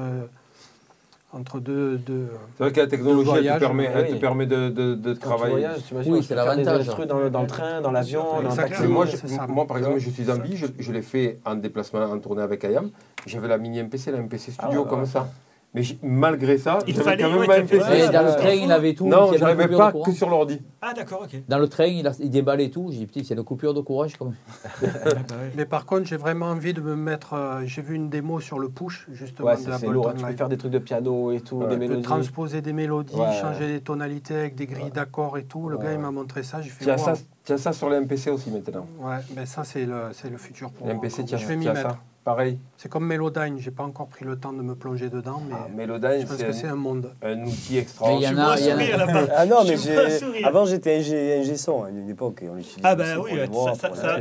[SPEAKER 6] entre deux. deux
[SPEAKER 2] C'est vrai que la technologie, elle te permet, elle te
[SPEAKER 10] oui.
[SPEAKER 2] permet de, de, de travailler.
[SPEAKER 10] voyages,
[SPEAKER 5] Oui, c'est l'avantage.
[SPEAKER 10] dans le, dans le train, dans l'avion, dans le
[SPEAKER 6] Exactement.
[SPEAKER 10] taxi.
[SPEAKER 2] Moi,
[SPEAKER 6] c'est
[SPEAKER 2] je-
[SPEAKER 6] ça.
[SPEAKER 2] moi, par exemple, je suis en vie, je, je l'ai fait en déplacement, en tournée avec Ayam. J'avais la mini MPC, la MPC Studio,
[SPEAKER 10] Ah,
[SPEAKER 2] comme
[SPEAKER 10] ouais.
[SPEAKER 2] ça. Mais malgré ça,
[SPEAKER 3] Il
[SPEAKER 2] j'avais
[SPEAKER 3] fallait,
[SPEAKER 2] quand même
[SPEAKER 3] ouais,
[SPEAKER 2] ma MPC.
[SPEAKER 5] Et dans le train, il avait tout.
[SPEAKER 2] Non, j'arrivais pas
[SPEAKER 5] de
[SPEAKER 2] que sur l'ordi.
[SPEAKER 3] Ah, d'accord, ok.
[SPEAKER 5] Dans le train, il, a- il déballait tout. J'ai dit, putain, c'est une coupure de
[SPEAKER 3] Ah, bah ouais.
[SPEAKER 6] Mais par contre, j'ai vraiment envie de me mettre. euh, j'ai vu une démo sur le push, justement,
[SPEAKER 10] Ouais,
[SPEAKER 6] de
[SPEAKER 10] c'est
[SPEAKER 6] la
[SPEAKER 10] c'est lourd. hein. Tu peux faire des trucs de piano et tout,
[SPEAKER 2] Ouais.
[SPEAKER 10] des
[SPEAKER 2] Tu
[SPEAKER 6] Tu peux
[SPEAKER 10] mélodies.
[SPEAKER 6] transposer des mélodies,
[SPEAKER 10] Ouais.
[SPEAKER 6] changer des tonalités avec des grilles d'accords et tout. Le
[SPEAKER 2] Ouais.
[SPEAKER 6] gars, il m'a montré ça. J'ai fait.
[SPEAKER 2] As, ça, as ça sur les MPC aussi maintenant.
[SPEAKER 6] Ouais, mais ça, c'est le, c'est le futur pour
[SPEAKER 2] Les
[SPEAKER 6] moi.
[SPEAKER 2] MPC, tu as,
[SPEAKER 6] je vais m'y mettre.
[SPEAKER 2] Pareil.
[SPEAKER 6] C'est comme Melodyne, j'ai pas encore pris le temps de me plonger dedans, mais
[SPEAKER 2] Ah, Melodyne,
[SPEAKER 6] je pense que c'est un monde.
[SPEAKER 2] un, outil
[SPEAKER 5] Mais il y
[SPEAKER 2] extraordinaire.
[SPEAKER 5] en
[SPEAKER 3] Je vois
[SPEAKER 5] a- il y en a-
[SPEAKER 3] sourire là-bas.
[SPEAKER 7] Ah non, mais. Avant, j'étais ingé, ingé son à une époque et on l'utilisait.
[SPEAKER 3] Ah bah oui,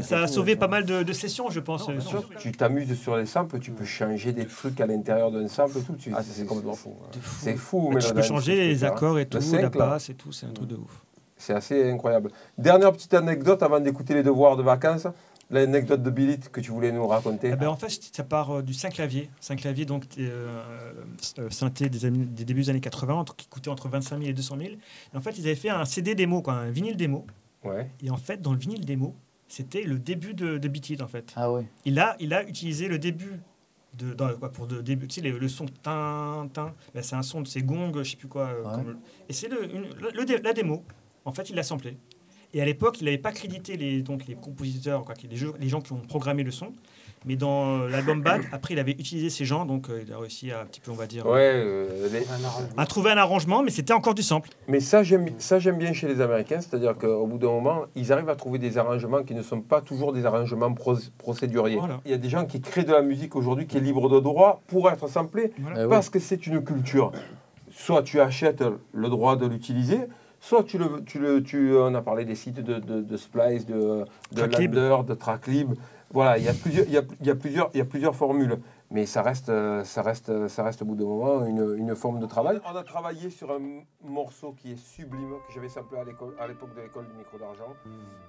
[SPEAKER 3] ça, a
[SPEAKER 7] tout,
[SPEAKER 3] sauvé
[SPEAKER 7] tu
[SPEAKER 3] pas mal de, de sessions, je pense. Euh,
[SPEAKER 2] sûr, tu t'amuses sur les samples, tu peux changer des trucs à l'intérieur d'un sample et tout. Tu-
[SPEAKER 10] Ah, c'est complètement fou.
[SPEAKER 3] de.
[SPEAKER 2] C'est fou,
[SPEAKER 3] Tu
[SPEAKER 2] Melodyne,
[SPEAKER 3] peux changer
[SPEAKER 2] tu
[SPEAKER 3] les
[SPEAKER 2] hein.
[SPEAKER 3] accords et
[SPEAKER 2] Le
[SPEAKER 3] tout, la
[SPEAKER 2] là.
[SPEAKER 3] basse et tout, c'est un truc de ouf.
[SPEAKER 2] C'est assez incroyable. Dernière petite anecdote avant d'écouter les devoirs de vacances. L'anecdote de Billit que tu voulais nous raconter.
[SPEAKER 3] Eh ben, en fait, ça part euh, du 5 clavier. 5 clavier, donc euh, euh, synthé des, débuts des années 80, entre- qui coûtait entre 25 000 et 200 000. Et en fait, ils avaient fait un CD démo, quoi, un vinyle démo.
[SPEAKER 2] Ouais.
[SPEAKER 3] Et en fait, dans le vinyle démo, c'était le début de, de Beat It, en fait.
[SPEAKER 5] Ah ouais.
[SPEAKER 3] Il a, il a utilisé le début de, dans, quoi, pour de début, tu sais, le, le son tin, tin, ben, c'est un son de ces gongs, je sais plus quoi. euh,
[SPEAKER 5] Ouais.
[SPEAKER 3] comme et c'est le, une- le- la démo. En fait, il l'a samplé. Et à l'époque, il n'avait pas crédité les, donc, les compositeurs, quoi, les, jeux- les gens qui ont programmé le son. Mais dans euh, l'album Bad, après, il avait utilisé ces gens, donc euh, il a réussi à un petit peu, on va dire,
[SPEAKER 2] Ouais, euh, les-
[SPEAKER 3] à trouver un arrangement, mais c'était encore du sample.
[SPEAKER 2] Mais ça, j'aime ça, j'aime bien chez les Américains, c'est-à-dire qu'au bout d'un moment, ils arrivent à trouver des arrangements qui ne sont pas toujours des arrangements pro- procéduriers.
[SPEAKER 3] Voilà.
[SPEAKER 2] Il y a des gens qui créent de la musique aujourd'hui qui est libre de droit pour être samplée,
[SPEAKER 3] Voilà.
[SPEAKER 5] Eh
[SPEAKER 2] parce que c'est une culture. Soit tu achètes le droit de l'utiliser, soit tu le, tu le, tu, on a parlé des sites de, de, de Splice, de, de
[SPEAKER 3] Tracklib.
[SPEAKER 2] Lander, de Tracklib. Voilà, il y a plusieurs, il y a, il y a plusieurs, il y a plusieurs formules. Mais ça reste, euh, ça reste, ça reste au bout d'un moment une, une forme de travail. On a travaillé sur un morceau qui est sublime, que j'avais samplé à l'école- à l'époque de l'école du micro d'argent.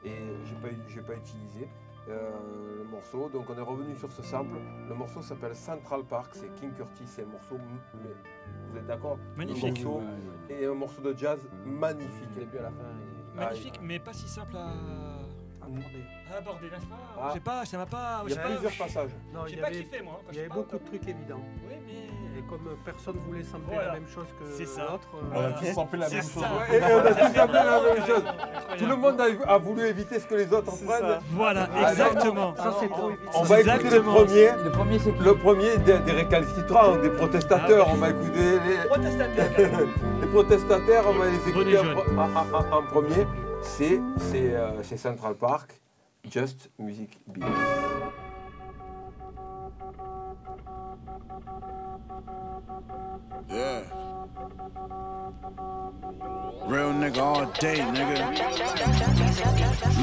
[SPEAKER 2] Et j'ai pas, j'ai pas utilisé euh, le morceau. Donc on est revenu sur ce sample. Le morceau s'appelle Central Park, c'est King Curtis. C'est un morceau, mais vous êtes d'accord?
[SPEAKER 3] Magnifique.
[SPEAKER 2] Morceau, et un morceau de jazz magnifique.
[SPEAKER 10] à la fin.
[SPEAKER 3] Magnifique, mais pas si simple à, à aborder, n'est-ce pas?
[SPEAKER 2] Ah.
[SPEAKER 3] J'ai pas, ça m'a pas,
[SPEAKER 2] Il y a
[SPEAKER 3] pas,
[SPEAKER 2] plusieurs passages.
[SPEAKER 6] Non,
[SPEAKER 3] j'ai
[SPEAKER 6] il y
[SPEAKER 3] pas
[SPEAKER 6] avait,
[SPEAKER 3] kiffé moi. quand
[SPEAKER 6] il y avait beaucoup de trucs évidents.
[SPEAKER 3] Oui, mais
[SPEAKER 6] Et comme euh, personne voulait sampler
[SPEAKER 3] Voilà.
[SPEAKER 6] la même chose que l'autre, euh,
[SPEAKER 4] On a tous samplé la
[SPEAKER 3] C'est
[SPEAKER 4] même
[SPEAKER 3] ça.
[SPEAKER 4] chose.
[SPEAKER 2] Ouais, et on a tous samplé la même chose. Tout le monde a, a voulu éviter ce que les autres prennent.
[SPEAKER 3] Voilà,
[SPEAKER 2] Ah,
[SPEAKER 3] exactement.
[SPEAKER 6] ça c'est trop évident.
[SPEAKER 2] On va écouter le premier.
[SPEAKER 5] Le premier, c'est
[SPEAKER 2] Le premier des, des récalcitrants, des protestateurs. On va écouter les,
[SPEAKER 3] Protestataire.
[SPEAKER 2] les protestataires, on va les écouter en, en- en- en premier. C'est euh, c'est Central Park, Just Music Beat.
[SPEAKER 11] Yeah. Real nigga all day, nigga.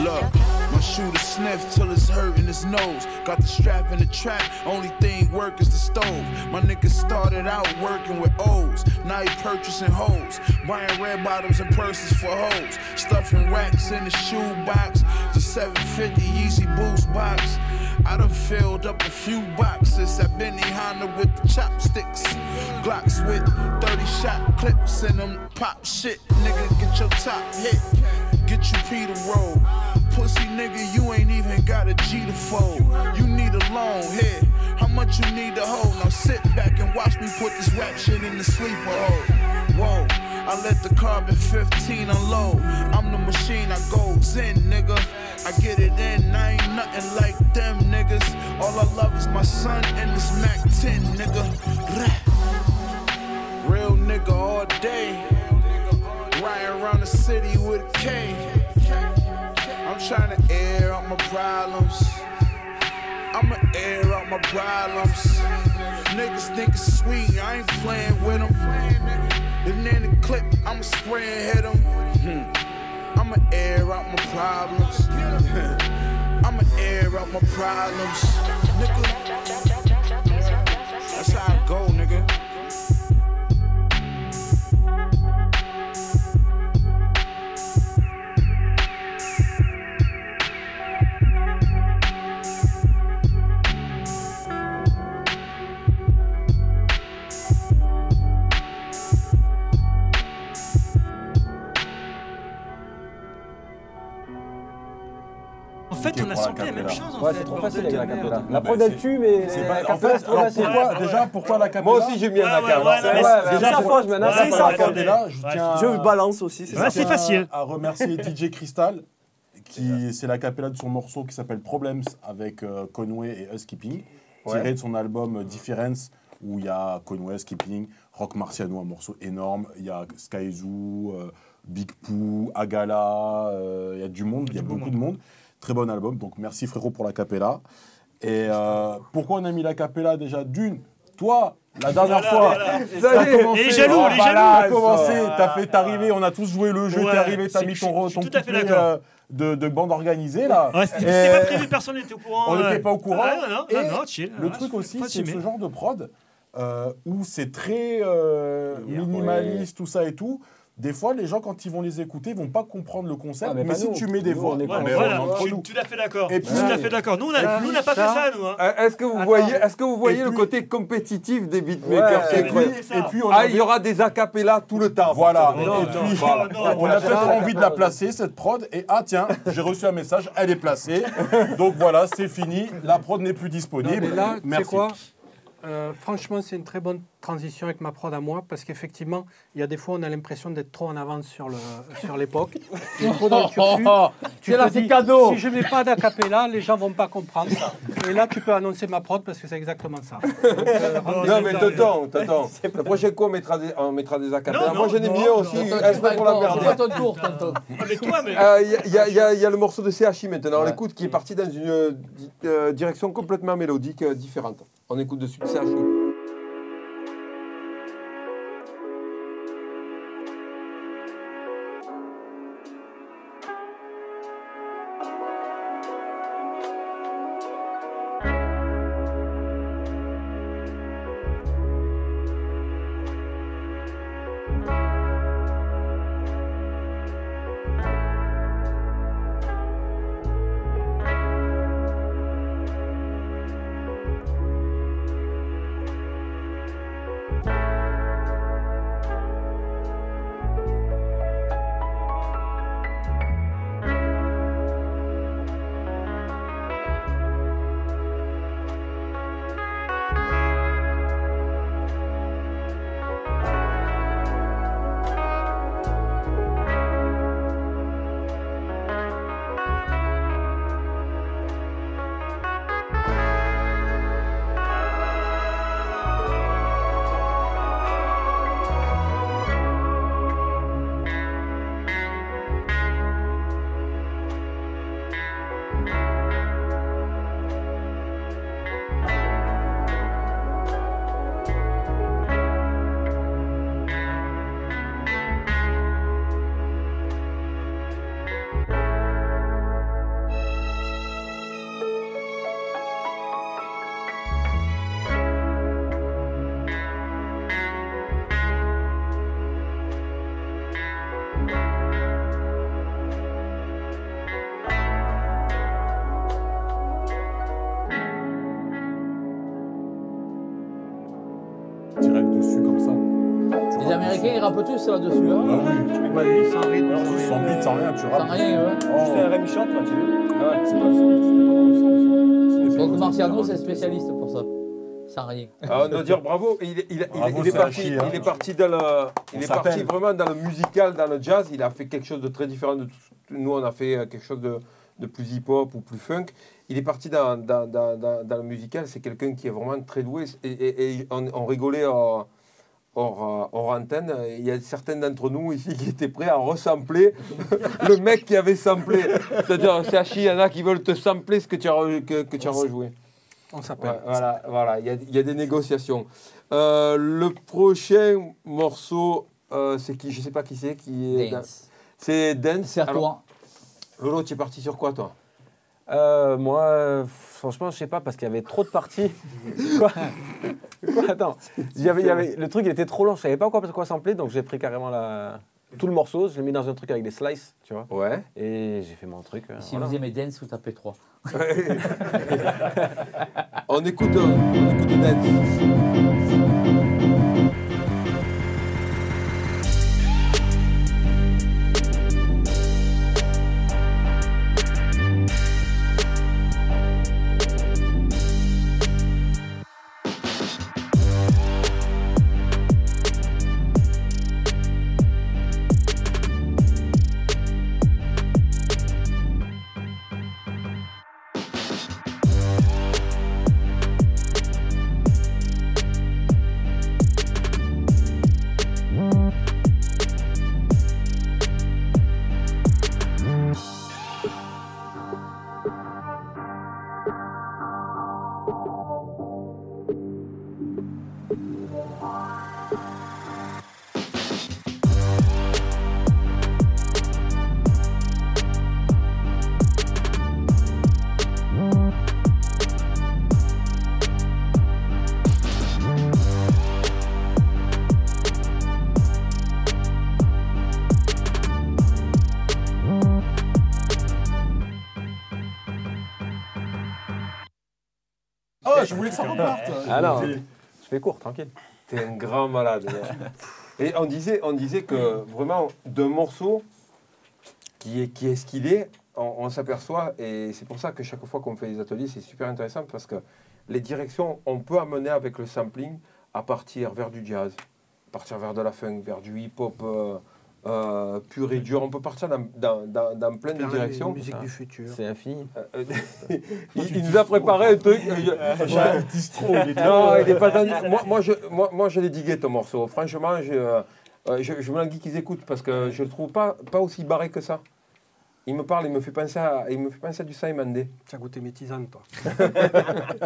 [SPEAKER 11] Look, my shooter sniff till it's hurting his nose. Got the strap in the trap, only thing work is the stove. My nigga started out working with O's, now he purchasing hoes. Buying red bottoms and purses for hoes. Stuffing racks in the shoe box. The 750 Yeezy Boost box. I done filled up a few boxes at Benny Honda with the Glocks with 30 shot clips in them. Pop shit, nigga, get your top hit. Get you Peter roll. Pussy nigga, you ain't even got a G to fold. You need a long head. How much you need to hold? Now sit back and watch me put this rap shit in the sleeper hole. Whoa. I let the carbon 15 unload. I'm the machine, I goes in, nigga. I get it in, I ain't nothing like them niggas. All I love is my son and this Mac 10, nigga. Real nigga all day. Riding around the city with a K. I'm trying to air out my problems. I'ma air out my problems. Niggas think it's sweet, I ain't playing with them. And in the clip, I'ma spray and hit them. I'ma air out my problems. I'ma air out my problems. Nigga. That's how I go, nigga.
[SPEAKER 4] La
[SPEAKER 3] samplé la même
[SPEAKER 4] capella.
[SPEAKER 3] chose. En
[SPEAKER 10] Ouais,
[SPEAKER 3] fait,
[SPEAKER 10] c'est trop facile avec la capella. La prod elle tue, mais
[SPEAKER 4] C'est
[SPEAKER 10] la
[SPEAKER 4] pas- en fait, pourquoi, déjà, pourquoi la capella
[SPEAKER 2] Moi aussi, j'ai mis un
[SPEAKER 3] c'est
[SPEAKER 10] déjà,
[SPEAKER 4] capella, je tiens
[SPEAKER 7] Je balance aussi, c'est
[SPEAKER 3] facile.
[SPEAKER 4] À remercier DJ Crystal, qui c'est la capella de son morceau qui s'appelle Problems avec euh, Conway et Housekeeping, tiré de son album euh, Difference, où il y a Conway, Housekeeping, Rock Marciano, un morceau énorme, il y a Skyzoo, euh, Big Pooh, Agala, euh, il y a du monde, il y a beaucoup
[SPEAKER 3] monde.
[SPEAKER 4] de monde. Très bon album, donc merci frérot pour la capella. Et euh, pourquoi on a mis la capella déjà D'une, toi, la dernière fois, t'as commencé-
[SPEAKER 3] il est jaloux,
[SPEAKER 4] voilà,
[SPEAKER 3] jaloux.
[SPEAKER 4] commencé, t'as fait, t'es arrivé, on a tous joué le jeu, t'es arrivé, t'as mis ton, ton
[SPEAKER 3] tout à fait
[SPEAKER 4] couplet,
[SPEAKER 3] d'accord.
[SPEAKER 4] euh, de, de bande organisée là.
[SPEAKER 3] Ouais, c'était
[SPEAKER 4] Et
[SPEAKER 3] c'était pas prévu, personne n'était au courant.
[SPEAKER 4] on n'était pas au courant. Le truc aussi, c'est ce genre de prod euh, où c'est très euh, minimaliste, tout ça et tout. Des fois, les gens, quand ils vont les écouter, ils vont pas comprendre le concept.
[SPEAKER 10] Ah, mais
[SPEAKER 4] si
[SPEAKER 10] nous.
[SPEAKER 4] tu mets des
[SPEAKER 10] Nous,
[SPEAKER 4] voix,
[SPEAKER 10] on est comme
[SPEAKER 4] mais.
[SPEAKER 3] Voilà, je suis tout à fait d'accord. Tout à fait d'accord. Nous, on n'a pas fait ça, nous. hein.
[SPEAKER 2] Euh, Est-ce que vous
[SPEAKER 6] Attends.
[SPEAKER 2] voyez, est-ce que vous voyez le côté compétitif des beatmakers
[SPEAKER 10] Ouais,
[SPEAKER 4] Et puis, et on
[SPEAKER 2] Ah,
[SPEAKER 4] avait-
[SPEAKER 2] il y aura des acapellas tout le temps.
[SPEAKER 4] Voilà.
[SPEAKER 3] Non,
[SPEAKER 4] et puis,
[SPEAKER 3] voilà.
[SPEAKER 4] on a peut-être envie de la placer, cette prod. Et ah, tiens, j'ai reçu un message, elle est placée. Donc voilà, c'est fini. La prod n'est plus disponible. Merci.
[SPEAKER 6] Euh, Franchement, c'est une très bonne transition avec ma prod à moi parce qu'effectivement, il y a des fois, on a l'impression d'être trop en avance sur le sur l'époque. Trop dans le. Tu
[SPEAKER 5] là, c'est cadeau.
[SPEAKER 6] Si je mets pas d'acapella, les gens vont pas comprendre. Et là, tu peux annoncer ma prod parce que c'est exactement ça. Donc, euh,
[SPEAKER 2] Non mais t'attends, t'attends. La prochaine fois on mettra des, on mettra des acapellas.
[SPEAKER 3] Non,
[SPEAKER 2] Moi j'en ai
[SPEAKER 3] non,
[SPEAKER 2] mis aussi, exprès
[SPEAKER 5] c'est
[SPEAKER 2] pour la
[SPEAKER 5] c'est ton tour, tantôt.
[SPEAKER 3] Mais toi, mais.
[SPEAKER 2] Il y, a- le morceau de CHI maintenant, on l'écoute, qui est parti dans une euh, di- direction complètement mélodique différente. On écoute de suite
[SPEAKER 5] Américains, ils rappent tous là-dessus.
[SPEAKER 4] Ah
[SPEAKER 5] Hein.
[SPEAKER 4] oui.
[SPEAKER 6] Bah, lui, sans rythme, sans rien.
[SPEAKER 4] Sans beat, sans rien, tu
[SPEAKER 5] Sans
[SPEAKER 4] rappes.
[SPEAKER 5] rien, ouais.
[SPEAKER 7] Tu fais un Rémi chante, là, tu veux
[SPEAKER 4] C'est pas le son, c'était pas dans le son, ça.
[SPEAKER 5] Donc Marciano, c'est spécialiste pour ça. Sans rien.
[SPEAKER 2] Ah, on doit dire bravo. Il, est- il, est-
[SPEAKER 4] Bravo,
[SPEAKER 2] il est
[SPEAKER 4] c'est
[SPEAKER 2] parti,
[SPEAKER 4] Hachi, hein.
[SPEAKER 2] il est parti dans le, il
[SPEAKER 4] On
[SPEAKER 2] est parti vraiment dans le musical, dans le jazz. Il a fait quelque chose de très différent de tout. Nous, on a fait euh, quelque chose de, de plus hip-hop ou plus funk. Il est parti dans, dans, dans, dans, dans le musical. C'est quelqu'un qui est vraiment très doué. Et, et- et on, on rigolait hors, hors, euh, hors antenne. Il y a certains d'entre nous ici qui étaient prêts à ressampler le mec qui avait samplé. C'est-à-dire, c'est Hachi, il y en a qui veulent te sampler ce que tu as, re- que, que tu as rejoué.
[SPEAKER 6] On s'appelle.
[SPEAKER 2] Ouais, voilà, voilà, il y a, il y a des négociations. Euh, le prochain morceau, euh, c'est qui? Je sais pas qui c'est. qui est
[SPEAKER 5] Dance.
[SPEAKER 2] C'est Dance.
[SPEAKER 5] C'est à
[SPEAKER 2] Alors,
[SPEAKER 5] toi.
[SPEAKER 2] Lolo, tu es parti sur quoi, toi?
[SPEAKER 10] Euh, moi, euh, franchement, je sais pas, parce qu'il y avait trop de parties. quoi Quoi Attends. Il y avait, il y avait, le truc, il était trop long. Je savais pas quoi, quoi sampler, donc j'ai pris carrément la, tout le morceau. Je l'ai mis dans un truc avec des slices, tu vois.
[SPEAKER 2] Ouais.
[SPEAKER 10] Et j'ai fait mon truc. euh,
[SPEAKER 5] Si
[SPEAKER 10] voilà.
[SPEAKER 5] vous aimez Dance, vous tapez 3.
[SPEAKER 2] on écoute, euh, on écoute Dance.
[SPEAKER 10] Fais court, tranquille.
[SPEAKER 2] T'es un grand malade. Et on disait, on disait que vraiment, d'un morceau qui est, qui est ce qu'il est, on, on s'aperçoit, et c'est pour ça que chaque fois qu'on fait des ateliers, c'est super intéressant parce que les directions, on peut amener avec le sampling à partir vers du jazz, partir vers de la funk, vers du hip-hop euh, euh, pur et dur. On peut partir dans, dans, dans, dans plein de directions.
[SPEAKER 6] musique du futur.
[SPEAKER 10] C'est infini.
[SPEAKER 2] Euh, euh, il, il nous a préparé un truc. euh,
[SPEAKER 4] est
[SPEAKER 2] non, il est pas dans- moi, moi, je, moi, moi, je l'ai digué ton morceau. Franchement, je, euh, euh, je, je me languis qu'ils écoutent parce que je le trouve pas, pas aussi barré que ça. Il me parle, il me fait penser à, il me fait penser à du Simon Day.
[SPEAKER 6] Tu as goûté mes tisanes, toi.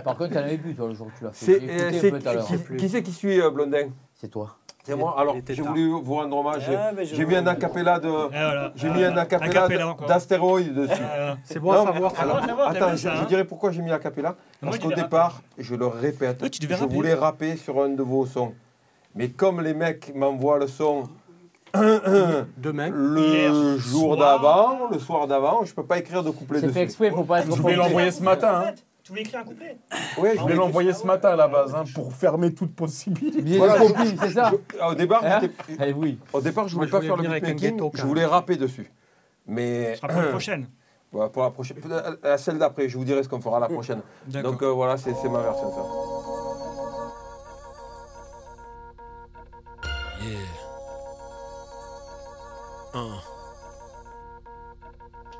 [SPEAKER 5] Par contre, tu en avais bu, toi, le jour où tu l'as fait.
[SPEAKER 2] C'est, qui, qui c'est qui suit euh, Blondin?
[SPEAKER 5] C'est toi.
[SPEAKER 2] C'est moi. Alors, j'ai voulu vous rendre hommage. J'ai-
[SPEAKER 7] Ah,
[SPEAKER 2] J'ai mis un acapella de,
[SPEAKER 3] voilà.
[SPEAKER 2] j'ai mis un acapella
[SPEAKER 3] Acapella encore.
[SPEAKER 2] d'astéroïdes dessus.
[SPEAKER 6] C'est bon à savoir. ça.
[SPEAKER 2] alors, attends, je,
[SPEAKER 3] ça,
[SPEAKER 2] je
[SPEAKER 3] hein
[SPEAKER 2] dirais pourquoi j'ai mis l'acapella.
[SPEAKER 3] Moi,
[SPEAKER 2] Parce qu'au départ, je le répète, je
[SPEAKER 3] rapper.
[SPEAKER 2] voulais rapper sur un de vos sons. Mais comme les mecs m'envoient le son
[SPEAKER 6] Demain.
[SPEAKER 2] le jour d'avant, le soir d'avant, je peux pas écrire de couplet
[SPEAKER 5] C'est
[SPEAKER 2] dessus.
[SPEAKER 5] fait exprès pour pas être
[SPEAKER 4] Je voulais l'envoyer ce matin.
[SPEAKER 3] Tu voulais écrire un couplet
[SPEAKER 2] Ouais,
[SPEAKER 4] Je voulais l'envoyer ce matin à la base hein, pour fermer toute possibilité.
[SPEAKER 2] Voilà,
[SPEAKER 5] copie, c'est ça
[SPEAKER 2] je- Au départ,
[SPEAKER 5] Hein Eh oui.
[SPEAKER 2] au départ, je
[SPEAKER 6] Moi,
[SPEAKER 2] voulais
[SPEAKER 6] je
[SPEAKER 2] pas
[SPEAKER 6] voulais
[SPEAKER 2] faire le beatmaking,
[SPEAKER 6] ghetto,
[SPEAKER 2] je voulais rapper dessus. Mais
[SPEAKER 3] Ce sera pour la prochaine.
[SPEAKER 2] Voilà, pour la prochaine, à celle d'après, je vous dirai ce qu'on fera la prochaine.
[SPEAKER 3] D'accord.
[SPEAKER 2] Donc euh, voilà, c'est c'est ma version ça.
[SPEAKER 12] Yeah. Uh.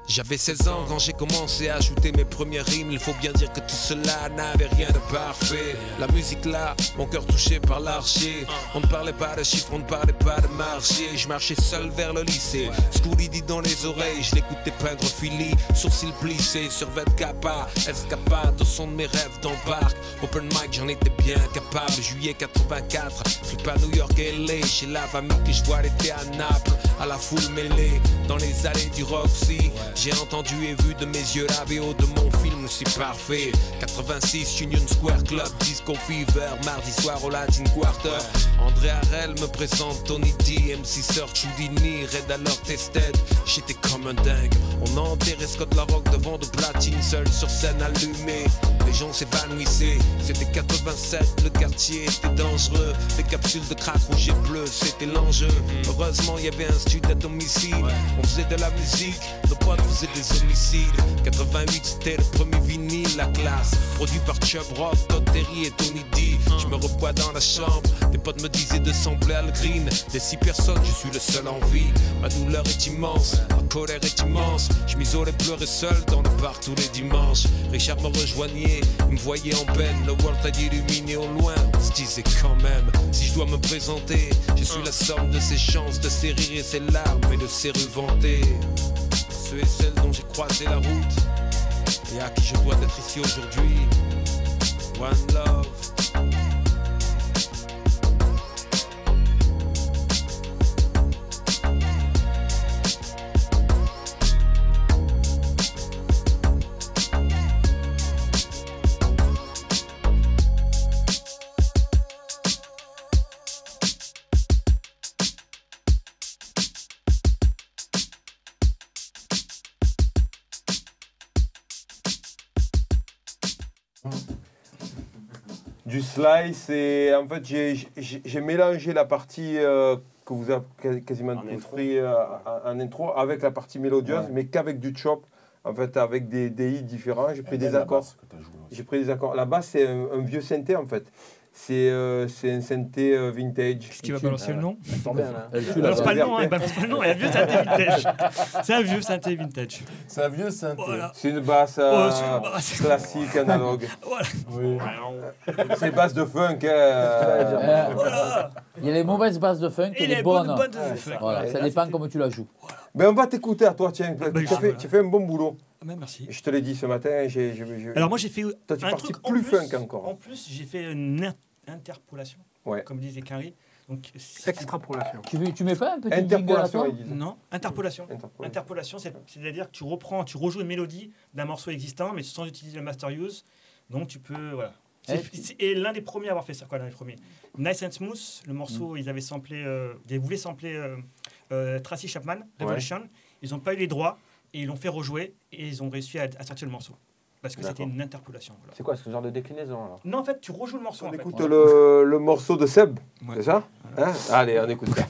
[SPEAKER 12] J'avais 16 ans quand j'ai commencé à ajouter mes premières rimes. Il faut bien dire que tout cela n'avait rien de parfait. La musique là, mon cœur touché par l'archer. On ne parlait pas de chiffres, on ne parlait pas de marché. Je marchais seul vers le lycée. Schoolie dit dans les oreilles, je l'écoutais peindre Philly. Sourcils plissés sur 20 kappa. Escapade au son de mes rêves dans le parc. Open mic, j'en étais bien capable. Juillet 84, flip à New York et LA. Chez la famille que je vois l'été à Naples. À la foule mêlée, dans les allées du Roxy. J'ai entendu et vu de mes yeux la BO de mon film si parfait. 86 Union Square Club, Disco Fever, mardi soir au Latin Quarter. André Harel me présente Tony D, MC Search Houdini, Red alors Tested. J'étais comme un dingue, On a enterré Scott Larocque devant de platine, seul sur scène allumé. Les gens s'évanouissaient, c'était 87, le quartier était dangereux. Les capsules de crack rouge et bleu, c'était l'enjeu. Heureusement, il y avait un studio à domicile. On faisait de la musique, nos potes faisaient des homicides. 88, c'était le premier vinyle, la classe. Produit par Chubb Todd Terry et Tony D. Je me repois dans la chambre, des potes me disaient de sembler Al Green. Des six personnes, je suis le seul en vie. Ma douleur est immense, ma colère est immense. Je m'isolais pleurer seul dans le bar tous les dimanches. Richard me rejoignait, il me voyait en peine. Le world a illuminé au loin. On se disait quand même, si je dois me présenter, je suis la somme de ses chances, de ses rires et ses larmes et de ses rues vantées. Ceux et celles dont j'ai croisé la route et à qui je dois d'être ici aujourd'hui. One love.
[SPEAKER 2] Slice et en fait j'ai- mélangé la partie euh, que vous avez quas- quasiment pris euh, en intro avec la partie mélodieuse,
[SPEAKER 4] Ouais.
[SPEAKER 2] mais qu'avec du chop. En fait, avec des, des hits différents, pris des accords. J'ai pris des accords. La basse, c'est un, un vieux synthé en fait. C'est euh, c'est un synthé euh, vintage.
[SPEAKER 3] Qu'est-ce qui va balancer le nom
[SPEAKER 10] Ça sort bien, là.
[SPEAKER 5] Elle
[SPEAKER 3] Balance
[SPEAKER 5] la
[SPEAKER 3] pas le nom, hein, balance pas le nom, il y a un vieux synthé vintage. C'est un vieux synthé vintage.
[SPEAKER 4] C'est un vieux synthé.
[SPEAKER 3] Voilà.
[SPEAKER 2] C'est une basse
[SPEAKER 3] Oh,
[SPEAKER 2] euh,
[SPEAKER 3] c'est une basse.
[SPEAKER 2] classique analogue.
[SPEAKER 3] Voilà.
[SPEAKER 4] Oui.
[SPEAKER 2] c'est une basse de funk. hein,
[SPEAKER 3] Voilà.
[SPEAKER 5] Il y a les mauvaises bases de funk et,
[SPEAKER 3] Et
[SPEAKER 5] les
[SPEAKER 3] les
[SPEAKER 5] bonnes.
[SPEAKER 3] bonnes, de funk.
[SPEAKER 5] Voilà, ça dépend comment tu la joues.
[SPEAKER 2] Ben, on va t'écouter à toi, tiens. tu, as
[SPEAKER 3] Ben,
[SPEAKER 2] fait,
[SPEAKER 3] voilà.
[SPEAKER 2] tu as fait un bon boulot.
[SPEAKER 3] Ah, ben, merci.
[SPEAKER 2] Je te l'ai dit ce matin. j'ai- j'ai- j'ai-
[SPEAKER 3] Alors moi j'ai fait
[SPEAKER 2] Toi, tu es
[SPEAKER 3] un
[SPEAKER 2] parti
[SPEAKER 3] truc
[SPEAKER 2] plus
[SPEAKER 3] plus,
[SPEAKER 2] funk encore.
[SPEAKER 3] En plus j'ai fait une interpolation,
[SPEAKER 2] Ouais.
[SPEAKER 3] comme disait Carrie. Donc c'est-
[SPEAKER 6] Extrapolation.
[SPEAKER 5] Tu, veux- tu mets pas un petit
[SPEAKER 2] Interpolation,
[SPEAKER 3] non interpolation.
[SPEAKER 2] Interpolation.
[SPEAKER 3] Interpolation, c'est- c'est-à-dire que tu reprends, tu rejoues une mélodie d'un morceau existant, mais sans utiliser le master use. Donc tu peux, voilà.
[SPEAKER 5] Eh,
[SPEAKER 3] Et l'un des premiers à avoir fait ça, quoi, l'un des premiers. Nice and Smooth, le morceau, ils avaient samplé, euh, ils voulaient sampler euh, euh, Tracy Chapman, Revolution. Ils n'ont pas eu les droits et ils l'ont fait rejouer et ils ont réussi à, à sortir le morceau parce que c'était une interpolation. voilà.
[SPEAKER 10] C'est quoi ce genre de déclinaison alors?
[SPEAKER 3] Non, en fait, tu rejoues le morceau.
[SPEAKER 2] On
[SPEAKER 3] en fait.
[SPEAKER 2] écoute le, le morceau de Seb,
[SPEAKER 3] Ouais.
[SPEAKER 2] c'est ça? Hein? Allez, on écoute ça.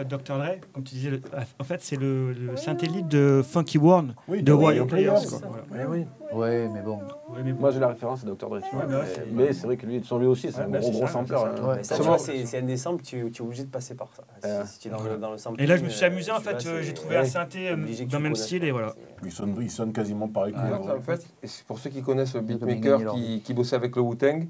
[SPEAKER 3] Euh, Dr Dre, comme tu disais. le- en fait, c'est le, le de Funky World
[SPEAKER 4] Oui,
[SPEAKER 3] de
[SPEAKER 4] oui,
[SPEAKER 3] Players.
[SPEAKER 4] oui.
[SPEAKER 5] Ouais, mais bon.
[SPEAKER 3] Ouais, mais bon.
[SPEAKER 10] Moi j'ai la référence, c'est Dr. Dre.
[SPEAKER 3] Ouais, bah
[SPEAKER 10] mais
[SPEAKER 3] c'est-
[SPEAKER 10] mais c'est vrai que lui, sur lui aussi, c'est
[SPEAKER 3] Ouais,
[SPEAKER 10] un
[SPEAKER 3] bah,
[SPEAKER 10] gros gros
[SPEAKER 3] ça,
[SPEAKER 10] sampler.
[SPEAKER 3] c'est
[SPEAKER 10] hein.
[SPEAKER 2] C'est
[SPEAKER 7] un des samples, tu, tu es obligé de passer par ça.
[SPEAKER 10] Ouais.
[SPEAKER 7] Si, si tu es dans le, dans le sample.
[SPEAKER 3] Et là, je me suis amusé, en fait, euh, j'ai trouvé un synthé euh, dans le même style, et voilà.
[SPEAKER 4] Il sonne, il sonne quasiment pareil que
[SPEAKER 5] Ah,
[SPEAKER 2] En fait, pour ceux qui connaissent le beatmaker qui bossait avec le Wu-Tang,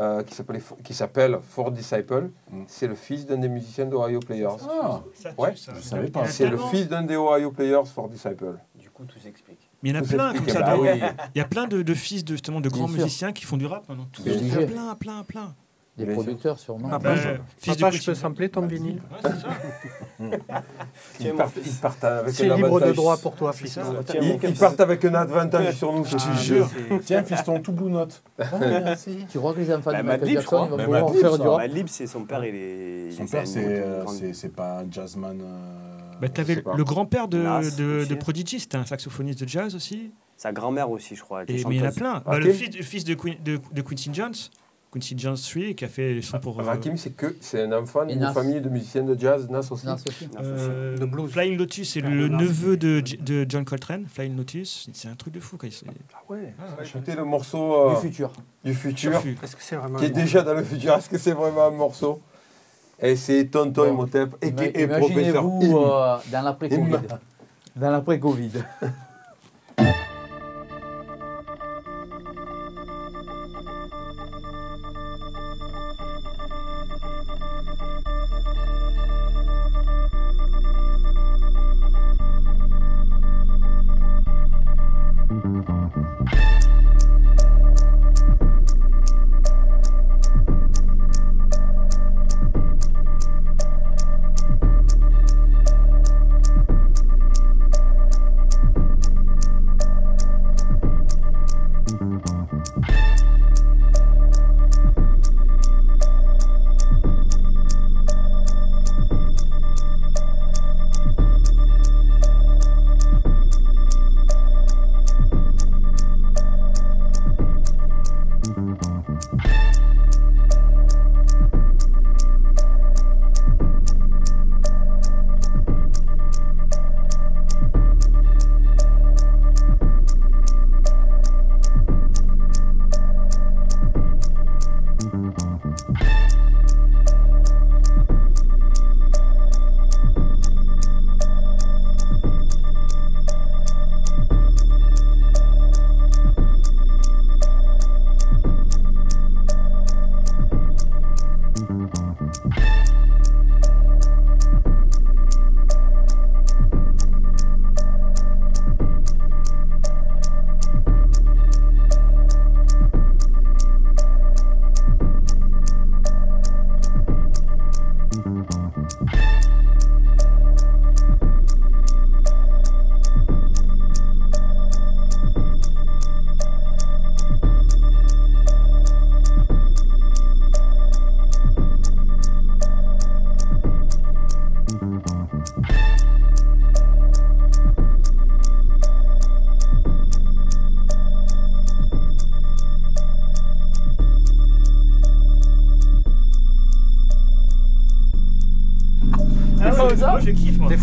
[SPEAKER 2] euh, qui s'appelait qui s'appelle Four Disciple.
[SPEAKER 4] Mm.
[SPEAKER 2] C'est le fils d'un des musiciens de Ohio Players.
[SPEAKER 4] Ah,
[SPEAKER 3] Ça tue,
[SPEAKER 2] Ouais,
[SPEAKER 3] ça.
[SPEAKER 4] je savais pas.
[SPEAKER 2] C'est le fils d'un des Ohio Players, Four Disciple.
[SPEAKER 7] Du coup, tout s'explique.
[SPEAKER 3] Mais il y en a
[SPEAKER 2] Tout
[SPEAKER 3] plein comme ça.
[SPEAKER 2] Bah
[SPEAKER 3] de-
[SPEAKER 2] oui.
[SPEAKER 3] Il y a plein de, de fils de, justement, de grands musiciens qui font du rap maintenant.
[SPEAKER 5] Bien
[SPEAKER 3] Il y en a
[SPEAKER 5] sûr.
[SPEAKER 3] plein, plein, plein.
[SPEAKER 5] Des
[SPEAKER 2] Bien sûr.
[SPEAKER 5] producteurs, sûrement.
[SPEAKER 6] Papa, je,
[SPEAKER 3] fils de
[SPEAKER 6] papa, je peux sampler ton vinyle
[SPEAKER 3] Ouais, c'est ça.
[SPEAKER 2] Ils partent, ils partent avec
[SPEAKER 6] C'est libre de droit pour toi,
[SPEAKER 3] C'est
[SPEAKER 6] fils.
[SPEAKER 3] ça.
[SPEAKER 7] Tiens,
[SPEAKER 2] Ils, partent avec un avantage sur nous.
[SPEAKER 3] Ah,
[SPEAKER 2] je te
[SPEAKER 3] mais
[SPEAKER 2] jure.
[SPEAKER 4] Tiens, fiston, tout blue note. Ah, merci.
[SPEAKER 5] Tu crois que les enfants
[SPEAKER 7] Bah,
[SPEAKER 5] de Michael
[SPEAKER 7] je
[SPEAKER 5] Jackson
[SPEAKER 7] crois.
[SPEAKER 5] ils vont
[SPEAKER 4] Bah,
[SPEAKER 5] pouvoir faire
[SPEAKER 4] ça.
[SPEAKER 5] du rap
[SPEAKER 7] Madlib, c'est son père, il est.
[SPEAKER 4] Son père, c'est euh, c'est- pas un jazzman. euh,
[SPEAKER 3] Bah, t'avais le grand-père de, de, de Prodigy, c'était un saxophoniste de jazz aussi.
[SPEAKER 7] Sa grand-mère aussi, je crois.
[SPEAKER 3] Et, mais il y en a plein. Bah,
[SPEAKER 2] Hakim
[SPEAKER 3] le fils, le fils de, Queen- de, de Quincy Jones, Quincy Jones 3, qui a fait son pour. euh,
[SPEAKER 2] Rakim, c'est que c'est un enfant d'une famille de musiciens de jazz, Nas aussi.
[SPEAKER 3] Euh,
[SPEAKER 6] De blues.
[SPEAKER 3] Flying Lotus, c'est
[SPEAKER 7] Père
[SPEAKER 3] le neveu de, de John Coltrane. Flying Lotus, c'est un truc de fou. Quoi. C'est-
[SPEAKER 2] Ouais. Écoutez le morceau euh,
[SPEAKER 5] Du futur.
[SPEAKER 2] du futur.
[SPEAKER 6] Est-ce que c'est vraiment
[SPEAKER 2] qui est déjà dans le futur. Est-ce que c'est vraiment un morceau? Et c'est Tonton
[SPEAKER 5] Bon.
[SPEAKER 2] Imhotep et,
[SPEAKER 5] Ima-
[SPEAKER 2] et professeur
[SPEAKER 5] Imaginez-vous
[SPEAKER 2] Im.
[SPEAKER 5] euh, dans l'après-Covid. Dans l'après-Covid.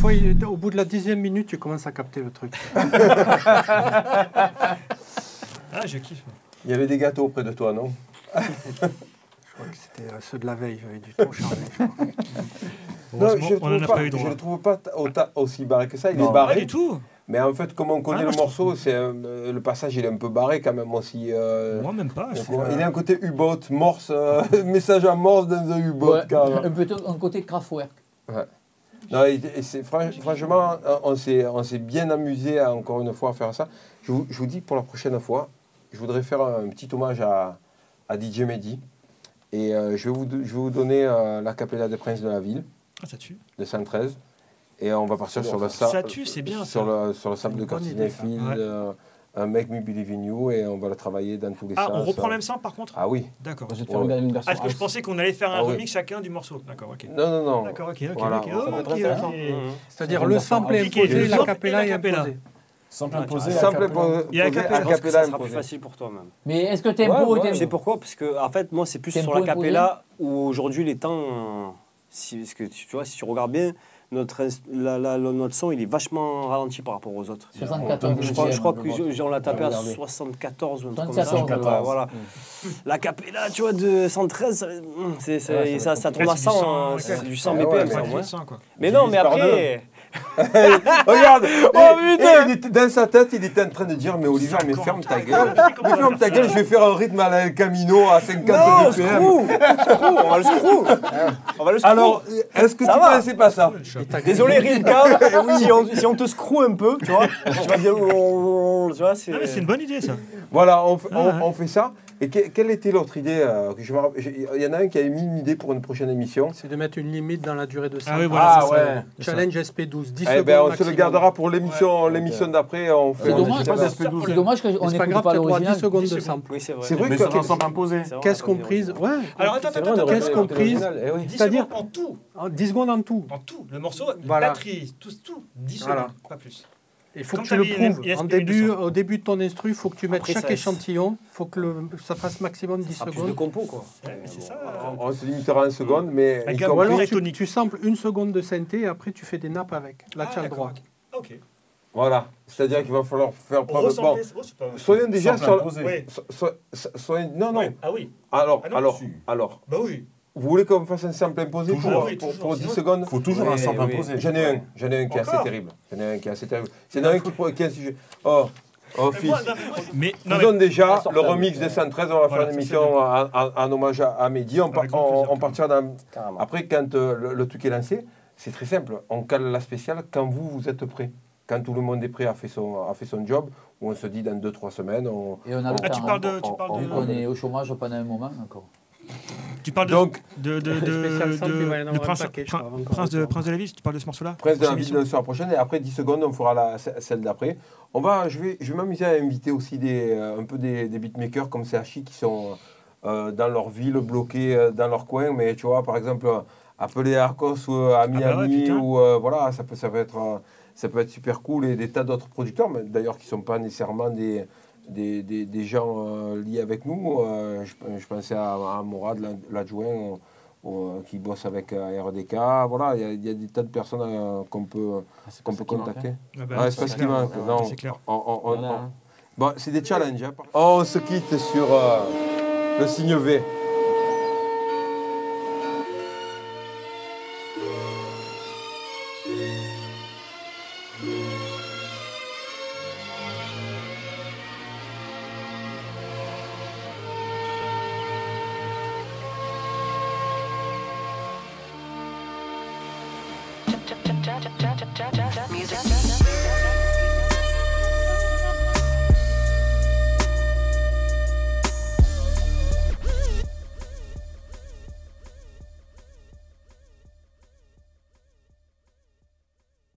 [SPEAKER 6] fois, il- au bout de la dixième minute, tu commences à capter le truc.
[SPEAKER 3] Ah, je kiffe.
[SPEAKER 2] Il y avait des gâteaux près de toi, non?
[SPEAKER 6] Je crois que c'était euh, ceux de la veille, j'avais du temps chargé.
[SPEAKER 2] Non, je ne
[SPEAKER 3] droit.
[SPEAKER 2] le trouve pas aussi barré que ça. Il
[SPEAKER 4] Non.
[SPEAKER 2] est
[SPEAKER 3] Pas
[SPEAKER 2] barré.
[SPEAKER 3] du tout.
[SPEAKER 2] Mais en fait, comme on connaît
[SPEAKER 3] Ah,
[SPEAKER 2] le morceau, c'est euh, le passage il est un peu barré quand même aussi. euh,
[SPEAKER 3] Moi même pas.
[SPEAKER 2] il y a un côté U-boat, morse, euh, message en morse dans un U-boat.
[SPEAKER 5] Ouais, un peu un côté Kraftwerk.
[SPEAKER 2] Non, et- et c'est- fran- franchement, on s'est, on s'est bien amusé à, encore une fois à faire ça. Je vous, je vous dis pour la prochaine fois, je voudrais faire un petit hommage à, à DJ Mehdi. Et euh, je, vais vous, je vais vous donner euh, la Capella des Princes de la Ville
[SPEAKER 3] Ah, ça tue.
[SPEAKER 2] de 113. Et on va partir sur le
[SPEAKER 3] ça. tue, c'est bien,
[SPEAKER 2] Sur
[SPEAKER 3] ça.
[SPEAKER 2] le, sur le sample de
[SPEAKER 6] une
[SPEAKER 2] un Make Me Believe in You, et on va le travailler dans tous les
[SPEAKER 3] Ah,
[SPEAKER 2] sens.
[SPEAKER 3] on reprend
[SPEAKER 2] euh.
[SPEAKER 3] même ça par contre
[SPEAKER 2] Ah oui.
[SPEAKER 3] D'accord.
[SPEAKER 10] Je
[SPEAKER 2] Ouais.
[SPEAKER 3] Ah, parce que je pensais qu'on allait faire un
[SPEAKER 2] Ah oui.
[SPEAKER 3] remix chacun du morceau. D'accord, ok.
[SPEAKER 2] Non, non, non.
[SPEAKER 3] D'accord, ok,
[SPEAKER 2] Voilà.
[SPEAKER 3] ok.
[SPEAKER 10] intéressant.
[SPEAKER 6] C'est-à-dire le
[SPEAKER 3] compliqué.
[SPEAKER 6] imposé, la capella
[SPEAKER 3] et
[SPEAKER 6] imposé.
[SPEAKER 4] Simple
[SPEAKER 7] Ah,
[SPEAKER 4] imposé.
[SPEAKER 2] Simple
[SPEAKER 4] a cappella.
[SPEAKER 2] posé,
[SPEAKER 3] Il y a
[SPEAKER 2] posé,
[SPEAKER 3] Capella.
[SPEAKER 2] a
[SPEAKER 7] Je pense que
[SPEAKER 2] cappella
[SPEAKER 7] ça sera plus
[SPEAKER 2] imposé.
[SPEAKER 7] facile pour toi même.
[SPEAKER 5] Mais est-ce que tempo
[SPEAKER 10] Ouais,
[SPEAKER 5] ou
[SPEAKER 10] ouais,
[SPEAKER 7] Tu sais pourquoi Parce que en fait, moi, c'est plus sur la
[SPEAKER 5] imposé
[SPEAKER 7] capella où aujourd'hui les temps. Si, parce que tu vois, si tu regardes bien, notre, la- la- la- notre son il est vachement ralenti par rapport aux autres.
[SPEAKER 5] 74
[SPEAKER 7] Je crois, je crois que on l'a tapé à
[SPEAKER 5] Regardez.
[SPEAKER 7] 74 ou un truc comme ça.
[SPEAKER 5] 74,
[SPEAKER 7] Ouais, voilà. La capella, tu vois, de 113, ça, c'est, c'est-
[SPEAKER 5] Ouais, ça
[SPEAKER 7] ça, ça tourne à
[SPEAKER 3] compliqué.
[SPEAKER 7] 100,
[SPEAKER 3] C'est du
[SPEAKER 7] hein,
[SPEAKER 3] 100,
[SPEAKER 7] c'est du 100
[SPEAKER 2] ouais,
[SPEAKER 7] BPM.
[SPEAKER 2] ouais,
[SPEAKER 7] ça. Mais non, mais après,
[SPEAKER 2] Regarde
[SPEAKER 7] Oh, putain
[SPEAKER 2] il était- Dans sa tête, il était en train de dire Mais Olivier, mais ferme ta gueule Mais ferme ta gueule, je vais faire un rythme à la Camino à 50
[SPEAKER 7] Non,
[SPEAKER 2] BPM.
[SPEAKER 7] screw Screw, on va le screw On va le screw
[SPEAKER 2] Alors, est-ce que
[SPEAKER 7] Ça
[SPEAKER 2] tu
[SPEAKER 7] va.
[SPEAKER 2] pensais pas ça
[SPEAKER 7] Désolé Rilka, si, on, si on te screw un peu, tu vois, tu vas dire... oh, Tu vois, c'est...
[SPEAKER 3] Ah, mais c'est une bonne idée, ça.
[SPEAKER 2] Voilà, on,
[SPEAKER 3] Ah, ouais.
[SPEAKER 2] on fait ça. Et que- quelle était l'autre idée euh, que je me rappelle- j'ai- Il y en a un qui avait mis une idée pour une prochaine émission.
[SPEAKER 6] C'est de mettre une limite dans la durée de ça.
[SPEAKER 3] Ah oui, voilà,
[SPEAKER 10] Ah
[SPEAKER 3] c'est ça.
[SPEAKER 10] ouais.
[SPEAKER 6] Challenge SP12, 10
[SPEAKER 2] Eh
[SPEAKER 6] secondes
[SPEAKER 2] ben, on se le gardera pour l'émission l'émission d'après. On fait
[SPEAKER 5] C'est dommage,
[SPEAKER 2] fait
[SPEAKER 4] pas
[SPEAKER 2] ça.
[SPEAKER 4] SP12.
[SPEAKER 5] c'est dommage qu'on
[SPEAKER 6] C'est pas grave,
[SPEAKER 5] pas
[SPEAKER 6] tu as droit à 10
[SPEAKER 5] l'original.
[SPEAKER 6] secondes
[SPEAKER 3] 10
[SPEAKER 6] de
[SPEAKER 3] secondes.
[SPEAKER 6] sample.
[SPEAKER 7] Oui, c'est vrai.
[SPEAKER 2] C'est vrai
[SPEAKER 4] Mais
[SPEAKER 2] que
[SPEAKER 4] ça imposé.
[SPEAKER 6] Ouais.
[SPEAKER 3] Alors attends, attends,
[SPEAKER 6] Qu'est-ce qu'on prise
[SPEAKER 10] eh oui.
[SPEAKER 3] 10
[SPEAKER 6] C'est-à-dire-
[SPEAKER 3] secondes en tout.
[SPEAKER 6] En 10 secondes en tout.
[SPEAKER 3] En tout. Le morceau,
[SPEAKER 6] Voilà.
[SPEAKER 3] batterie, tout, tout. 10
[SPEAKER 6] Voilà.
[SPEAKER 3] secondes, pas plus.
[SPEAKER 6] Il faut
[SPEAKER 3] Comme
[SPEAKER 6] que tu le prouves. En début, au début de ton instru, il faut que tu mettes
[SPEAKER 7] Après,
[SPEAKER 6] chaque
[SPEAKER 7] ça-
[SPEAKER 6] échantillon. Il faut que le- ça fasse maximum 10
[SPEAKER 7] Ah, plus de
[SPEAKER 6] secondes.
[SPEAKER 7] compo, quoi.
[SPEAKER 3] Mais c'est ça.
[SPEAKER 2] On se limitera secondes, mais y
[SPEAKER 3] gamme
[SPEAKER 6] Ou
[SPEAKER 2] compris-
[SPEAKER 6] alors tu, tu samples une seconde de synthé et après tu fais des nappes avec. Là,
[SPEAKER 3] Ah,
[SPEAKER 6] tu as le droit.
[SPEAKER 3] ok.
[SPEAKER 2] Voilà, c'est-à-dire qu'il va falloir faire preuve de bon.
[SPEAKER 3] Oh,
[SPEAKER 2] Soyons déjà sur. non, non.
[SPEAKER 3] Ah oui.
[SPEAKER 2] Alors,
[SPEAKER 3] Ah non,
[SPEAKER 2] alors, alors,
[SPEAKER 3] Bah oui.
[SPEAKER 2] Vous voulez qu'on fasse un sample imposé
[SPEAKER 4] Toujours.
[SPEAKER 2] pour,
[SPEAKER 3] Ah oui,
[SPEAKER 2] pour-
[SPEAKER 3] toujours,
[SPEAKER 2] pour 10
[SPEAKER 3] sinon-
[SPEAKER 2] secondes
[SPEAKER 4] faut toujours
[SPEAKER 2] Oui,
[SPEAKER 4] un sample
[SPEAKER 2] oui.
[SPEAKER 4] imposé.
[SPEAKER 2] J'en ai un, j'en ai un qui est assez terrible. J'en ai un qui est assez terrible. Il a un qui, qui est un sujet. Oh, oh
[SPEAKER 3] Mais
[SPEAKER 2] fils.
[SPEAKER 3] moi, non, mais non,
[SPEAKER 2] Faisons
[SPEAKER 3] mais-
[SPEAKER 2] déjà le remix des 113, on va
[SPEAKER 3] Voilà,
[SPEAKER 2] faire une émission en, hommage à, à Mehdi. On, par-
[SPEAKER 3] grand
[SPEAKER 2] on- on partira dans...
[SPEAKER 7] Carrément.
[SPEAKER 2] Après, quand euh, le, le truc est lancé, c'est très simple. On cale la spéciale quand vous, vous êtes prêts. Quand tout le monde est prêt, a fait son, a fait son job, ou on se dit dans 2-3 semaines, on...
[SPEAKER 5] Et on a le
[SPEAKER 3] Ah, tu
[SPEAKER 5] temps.
[SPEAKER 3] parles de.
[SPEAKER 5] hein.
[SPEAKER 3] Tu parles de.
[SPEAKER 5] qu'on est au chômage pendant un moment encore.
[SPEAKER 3] Tu parles de.
[SPEAKER 2] Donc,
[SPEAKER 3] de, de, de, Prince,
[SPEAKER 6] paquet, je
[SPEAKER 3] Prin-
[SPEAKER 6] crois, encore
[SPEAKER 3] Prince, de. Prince de la Ville, tu parles de ce morceau-là
[SPEAKER 2] Prince de la ville la soirée prochaine, et après 10 secondes, on fera la, ce- celle d'après. On va, je vais, je vais m'amuser à inviter aussi des, euh, un peu des, des beatmakers comme CHI qui sont euh, dans leur ville, bloqués euh, dans leur coin, mais tu vois, par exemple, appeler à Arcos ou à
[SPEAKER 3] bah ouais,
[SPEAKER 2] Miami, ou euh, voilà, ça peut, ça, peut être, ça peut être super cool, et des tas d'autres producteurs, mais d'ailleurs qui ne sont pas nécessairement des, des, des, des gens euh, liés avec nous. Euh, je, je pensais à, à Morad, l'ad- l'adjoint. euh, qui bosse avec RDK, voilà, il y y, a des tas de personnes euh, qu'on peut, qu'on peut contacter.
[SPEAKER 3] Ah
[SPEAKER 2] c'est pas ce qui manque.
[SPEAKER 3] Ah,
[SPEAKER 2] Non,
[SPEAKER 3] C'est clair.
[SPEAKER 2] on- on- on-
[SPEAKER 10] Voilà,
[SPEAKER 2] on-
[SPEAKER 10] hein.
[SPEAKER 2] Bon, c'est des challenges. hein. On se quitte sur euh, le signe V.